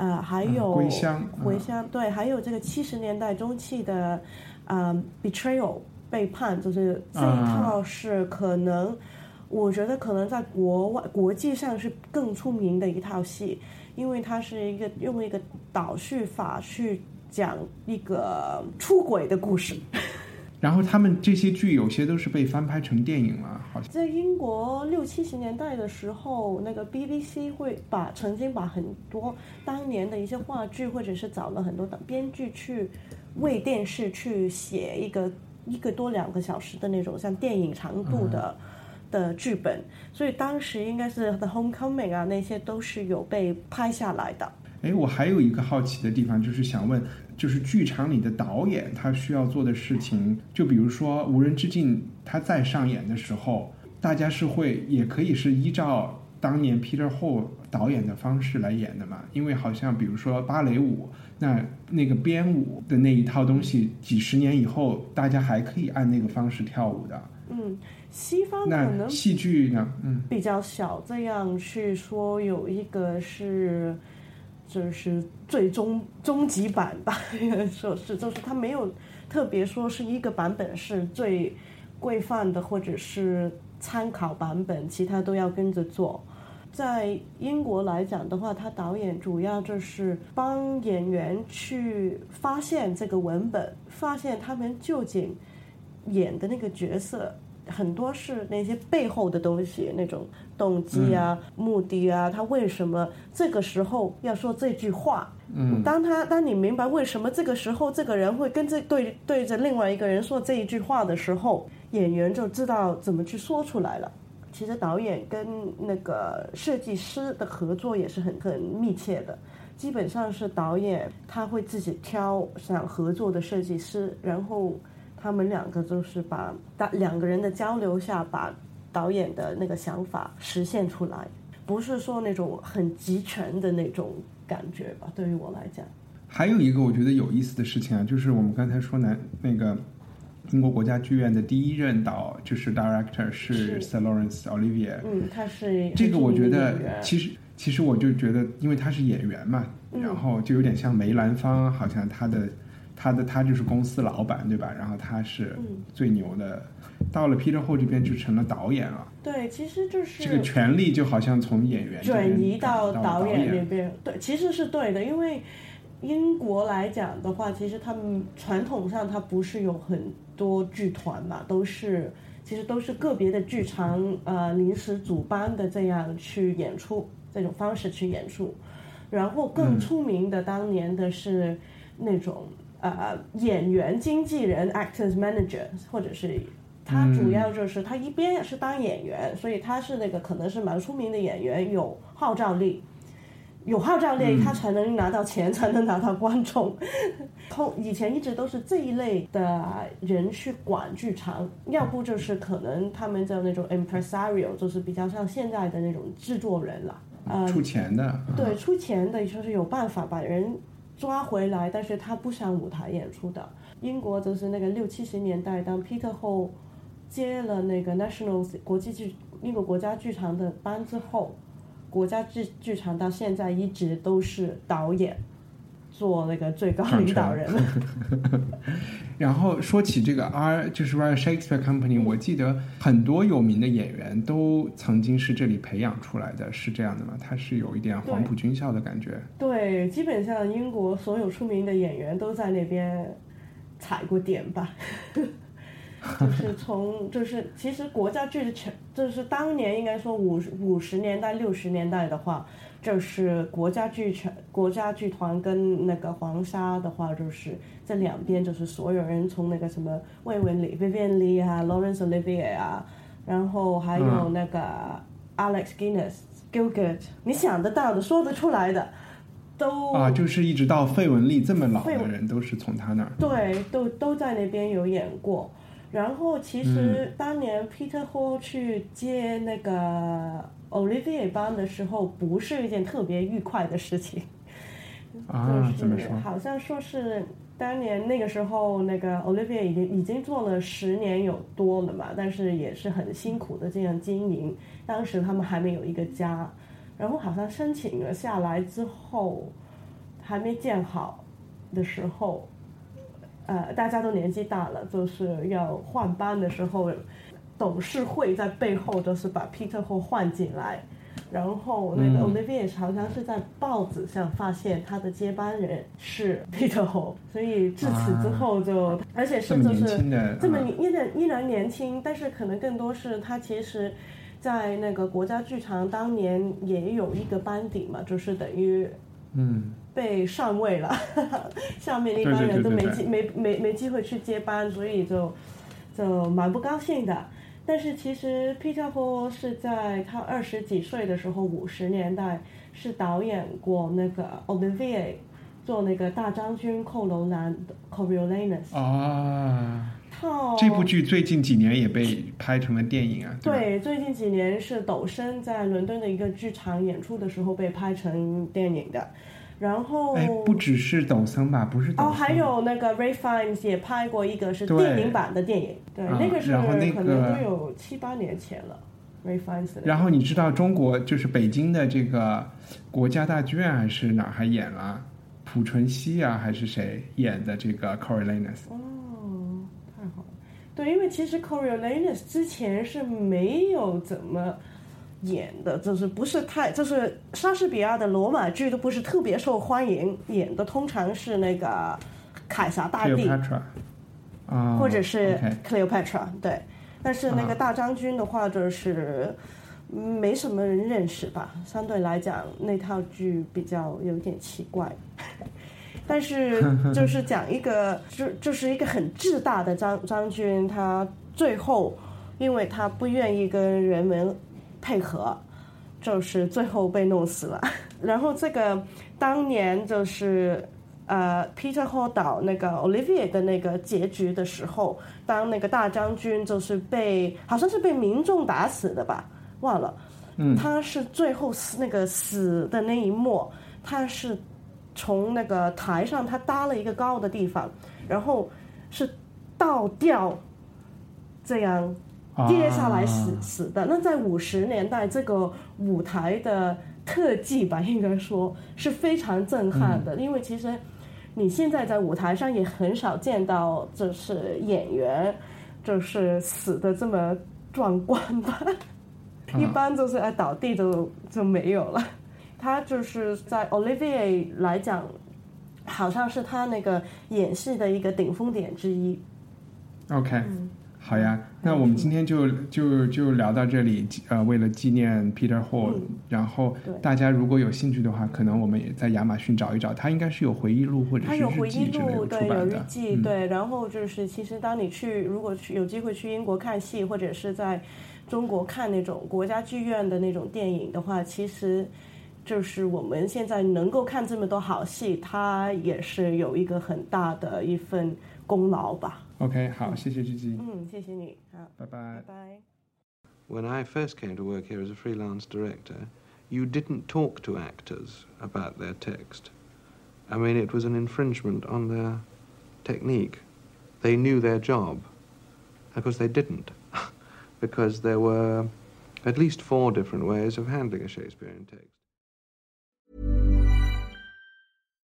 啊，还有回乡，回乡对，还有这个七十年代中期的呃，《Betrayal》背叛，就是这一套是可能。我觉得可能在国外、国际上是更出名的一套戏，因为它是一个用一个倒叙法去讲一个出轨的故事。然后他们这些剧有些都是被翻拍成电影了，好像在英国六七十年代的时候，那个 BBC 会把曾经把很多当年的一些话剧，或者是找了很多的编剧去为电视去写一个一个多两个小时的那种像电影长度的。的剧本，所以当时应该是《The Homecoming》啊，那些都是有被拍下来的。哎，我还有一个好奇的地方，就是想问，就是剧场里的导演他需要做的事情，就比如说《无人之境》，他在上演的时候，大家是会也可以是依照当年 Peter Hall 导演的方式来演的嘛？因为好像比如说芭蕾舞，那那个编舞的那一套东西，几十年以后，大家还可以按那个方式跳舞的。嗯。西方可能戏剧呢，嗯，比较少，这样去说有一个是，就是最终终极版吧，说是就是他没有特别说是一个版本是最规范的，或者是参考版本，其他都要跟着做。在英国来讲的话，他导演主要就是帮演员去发现这个文本，发现他们究竟演的那个角色。很多是那些背后的东西，那种动机啊、目的啊，他为什么这个时候要说这句话？嗯，当他当你明白为什么这个时候这个人会跟这对对着另外一个人说这一句话的时候，演员就知道怎么去说出来了。其实导演跟那个设计师的合作也是很很密切的，基本上是导演他会自己挑想合作的设计师，然后。他们两个就是把大两个人的交流下，把导演的那个想法实现出来。不是说那种很集权的那种感觉吧。对于我来讲，还有一个我觉得有意思的事情啊，就是我们刚才说南那个英国国家剧院的第一任导就是 director 是 Sir Lawrence Olivier。嗯，他是这个我觉得其实其实我就觉得，因为他是演员嘛，然后就有点像梅兰芳，好像他的。他的他就是公司老板，对吧？然后他是最牛的，到了 Peter Ho 这边就成了导演了。对，其实就是这个权力就好像从演员转移到导演那边。对，其实是对的，因为英国来讲的话，其实他们传统上他不是有很多剧团嘛，都是其实都是个别的剧场呃临时组班的这样去演出这种方式去演出，然后更出名的当年的是那种。呃，演员经纪人 （actors manager） 或者是他主要就是他一边是当演员，所以他是那个可能是蛮出名的演员，有号召力，有号召力他才能拿到钱，才能拿到观众。通以前一直都是这一类的人去管剧场，要不就是可能他们叫那种 impresario，就是比较像现在的那种制作人了，呃，出钱的，对，出钱的就是有办法把人。抓回来，但是他不上舞台演出的。英国就是那个六七十年代，当 Peter 后接了那个 National 国际剧英国国家剧场的班之后，国家剧剧场到现在一直都是导演。做那个最高领导人。然后说起这个 R，就是 Royal Shakespeare Company，我记得很多有名的演员都曾经是这里培养出来的，是这样的吗？他是有一点黄埔军校的感觉。对，基本上英国所有出名的演员都在那边踩过点吧。就是从 就是其实国家剧的全就是当年应该说五五十年代六十年代的话。就是国家剧团、国家剧团跟那个黄沙的话，就是这两边就是所有人从那个什么魏文礼、Vivian Lee 啊、Lawrence Olivier 啊，然后还有那个 Alex Guinness、Gilgit，你想得到的、说得出来的，都啊，就是一直到费雯丽这么老的人，都是从他那儿对，都都在那边有演过。然后其实当年 Peter Hall 去接那个。Olivier 班的时候不是一件特别愉快的事情，就是好像说是当年那个时候，那个 Olivier 已经已经做了十年有多了嘛，但是也是很辛苦的这样经营。当时他们还没有一个家，然后好像申请了下来之后，还没建好的时候，呃，大家都年纪大了，就是要换班的时候。董事会在背后都是把 Peter 后换进来，然后那个 Olivier 好像是在报纸上发现他的接班人是 Peter 后，所以至此之后就，而且是就是这么依然依然年轻，但是可能更多是他其实，在那个国家剧场当年也有一个班底嘛，就是等于嗯。被上位了，下面那帮人都没机没没没机会去接班，所以就就蛮不高兴的。但是其实 Peter 是在他二十几岁的时候，五十年代是导演过那个 Olivier 做那个大将军寇楼兰 Coriolanus 啊，这部剧最近几年也被拍成了电影啊。对，最近几年是抖森在伦敦的一个剧场演出的时候被拍成电影的。然后，哎，不只是抖森吧？不是哦，还有那个 Ray Fiennes 也拍过一个是电影版的电影，对，那个是可能都有七八年前了。Ray Fiennes。然后你知道中国就是北京的这个国家大剧院还是哪还演了濮存昕啊，还是谁演的这个 Coriolanus？哦，太好了。对，因为其实 Coriolanus 之前是没有怎么。演的就是不是太，就是莎士比亚的罗马剧都不是特别受欢迎，演的通常是那个凯撒大帝，啊，或者是 Cleopatra，对。但是那个大将军的话，就是没什么人认识吧，相对来讲那套剧比较有点奇怪。但是 就是讲一个，就就是一个很自大的张将军，他最后因为他不愿意跟人们。配合，就是最后被弄死了。然后这个当年就是呃，Peter Hall 导那个 Olivier 的那个结局的时候，当那个大将军就是被好像是被民众打死的吧，忘了。嗯，他是最后死那个死的那一幕，他是从那个台上他搭了一个高的地方，然后是倒吊这样跌下来死死的。那在五十年代，这个舞台的特技吧，应该说是非常震撼的，因为其实你现在在舞台上也很少见到，就是演员就是死的这么壮观吧。一般就是哎倒地就就没有了。他就是在 Olivier 来讲，好像是他那个演戏的一个顶峰点之一。OK，好呀，那我们今天就就就聊到这里。呃，为了纪念 Peter Hall，然后大家如果有兴趣的话，可能我们也在亚马逊找一找，他应该是有回忆录或者是日记之类的对，有日记，对。然后就是，其实当你去，如果去有机会去英国看戏，或者是在。中国看那种国家剧院的那种电影的话，其实就是我们现在能够看这么多好戏，它也是有一个很大的一份功劳吧。OK，好，谢谢鞠姬。嗯，谢谢你，好，拜拜。拜拜。When I first came to work here as a freelance director, you didn't talk to actors about their text. I mean, it was an infringement on their technique. They knew their job, because they didn't. because there were at least four different ways of handling a Shakespearean text.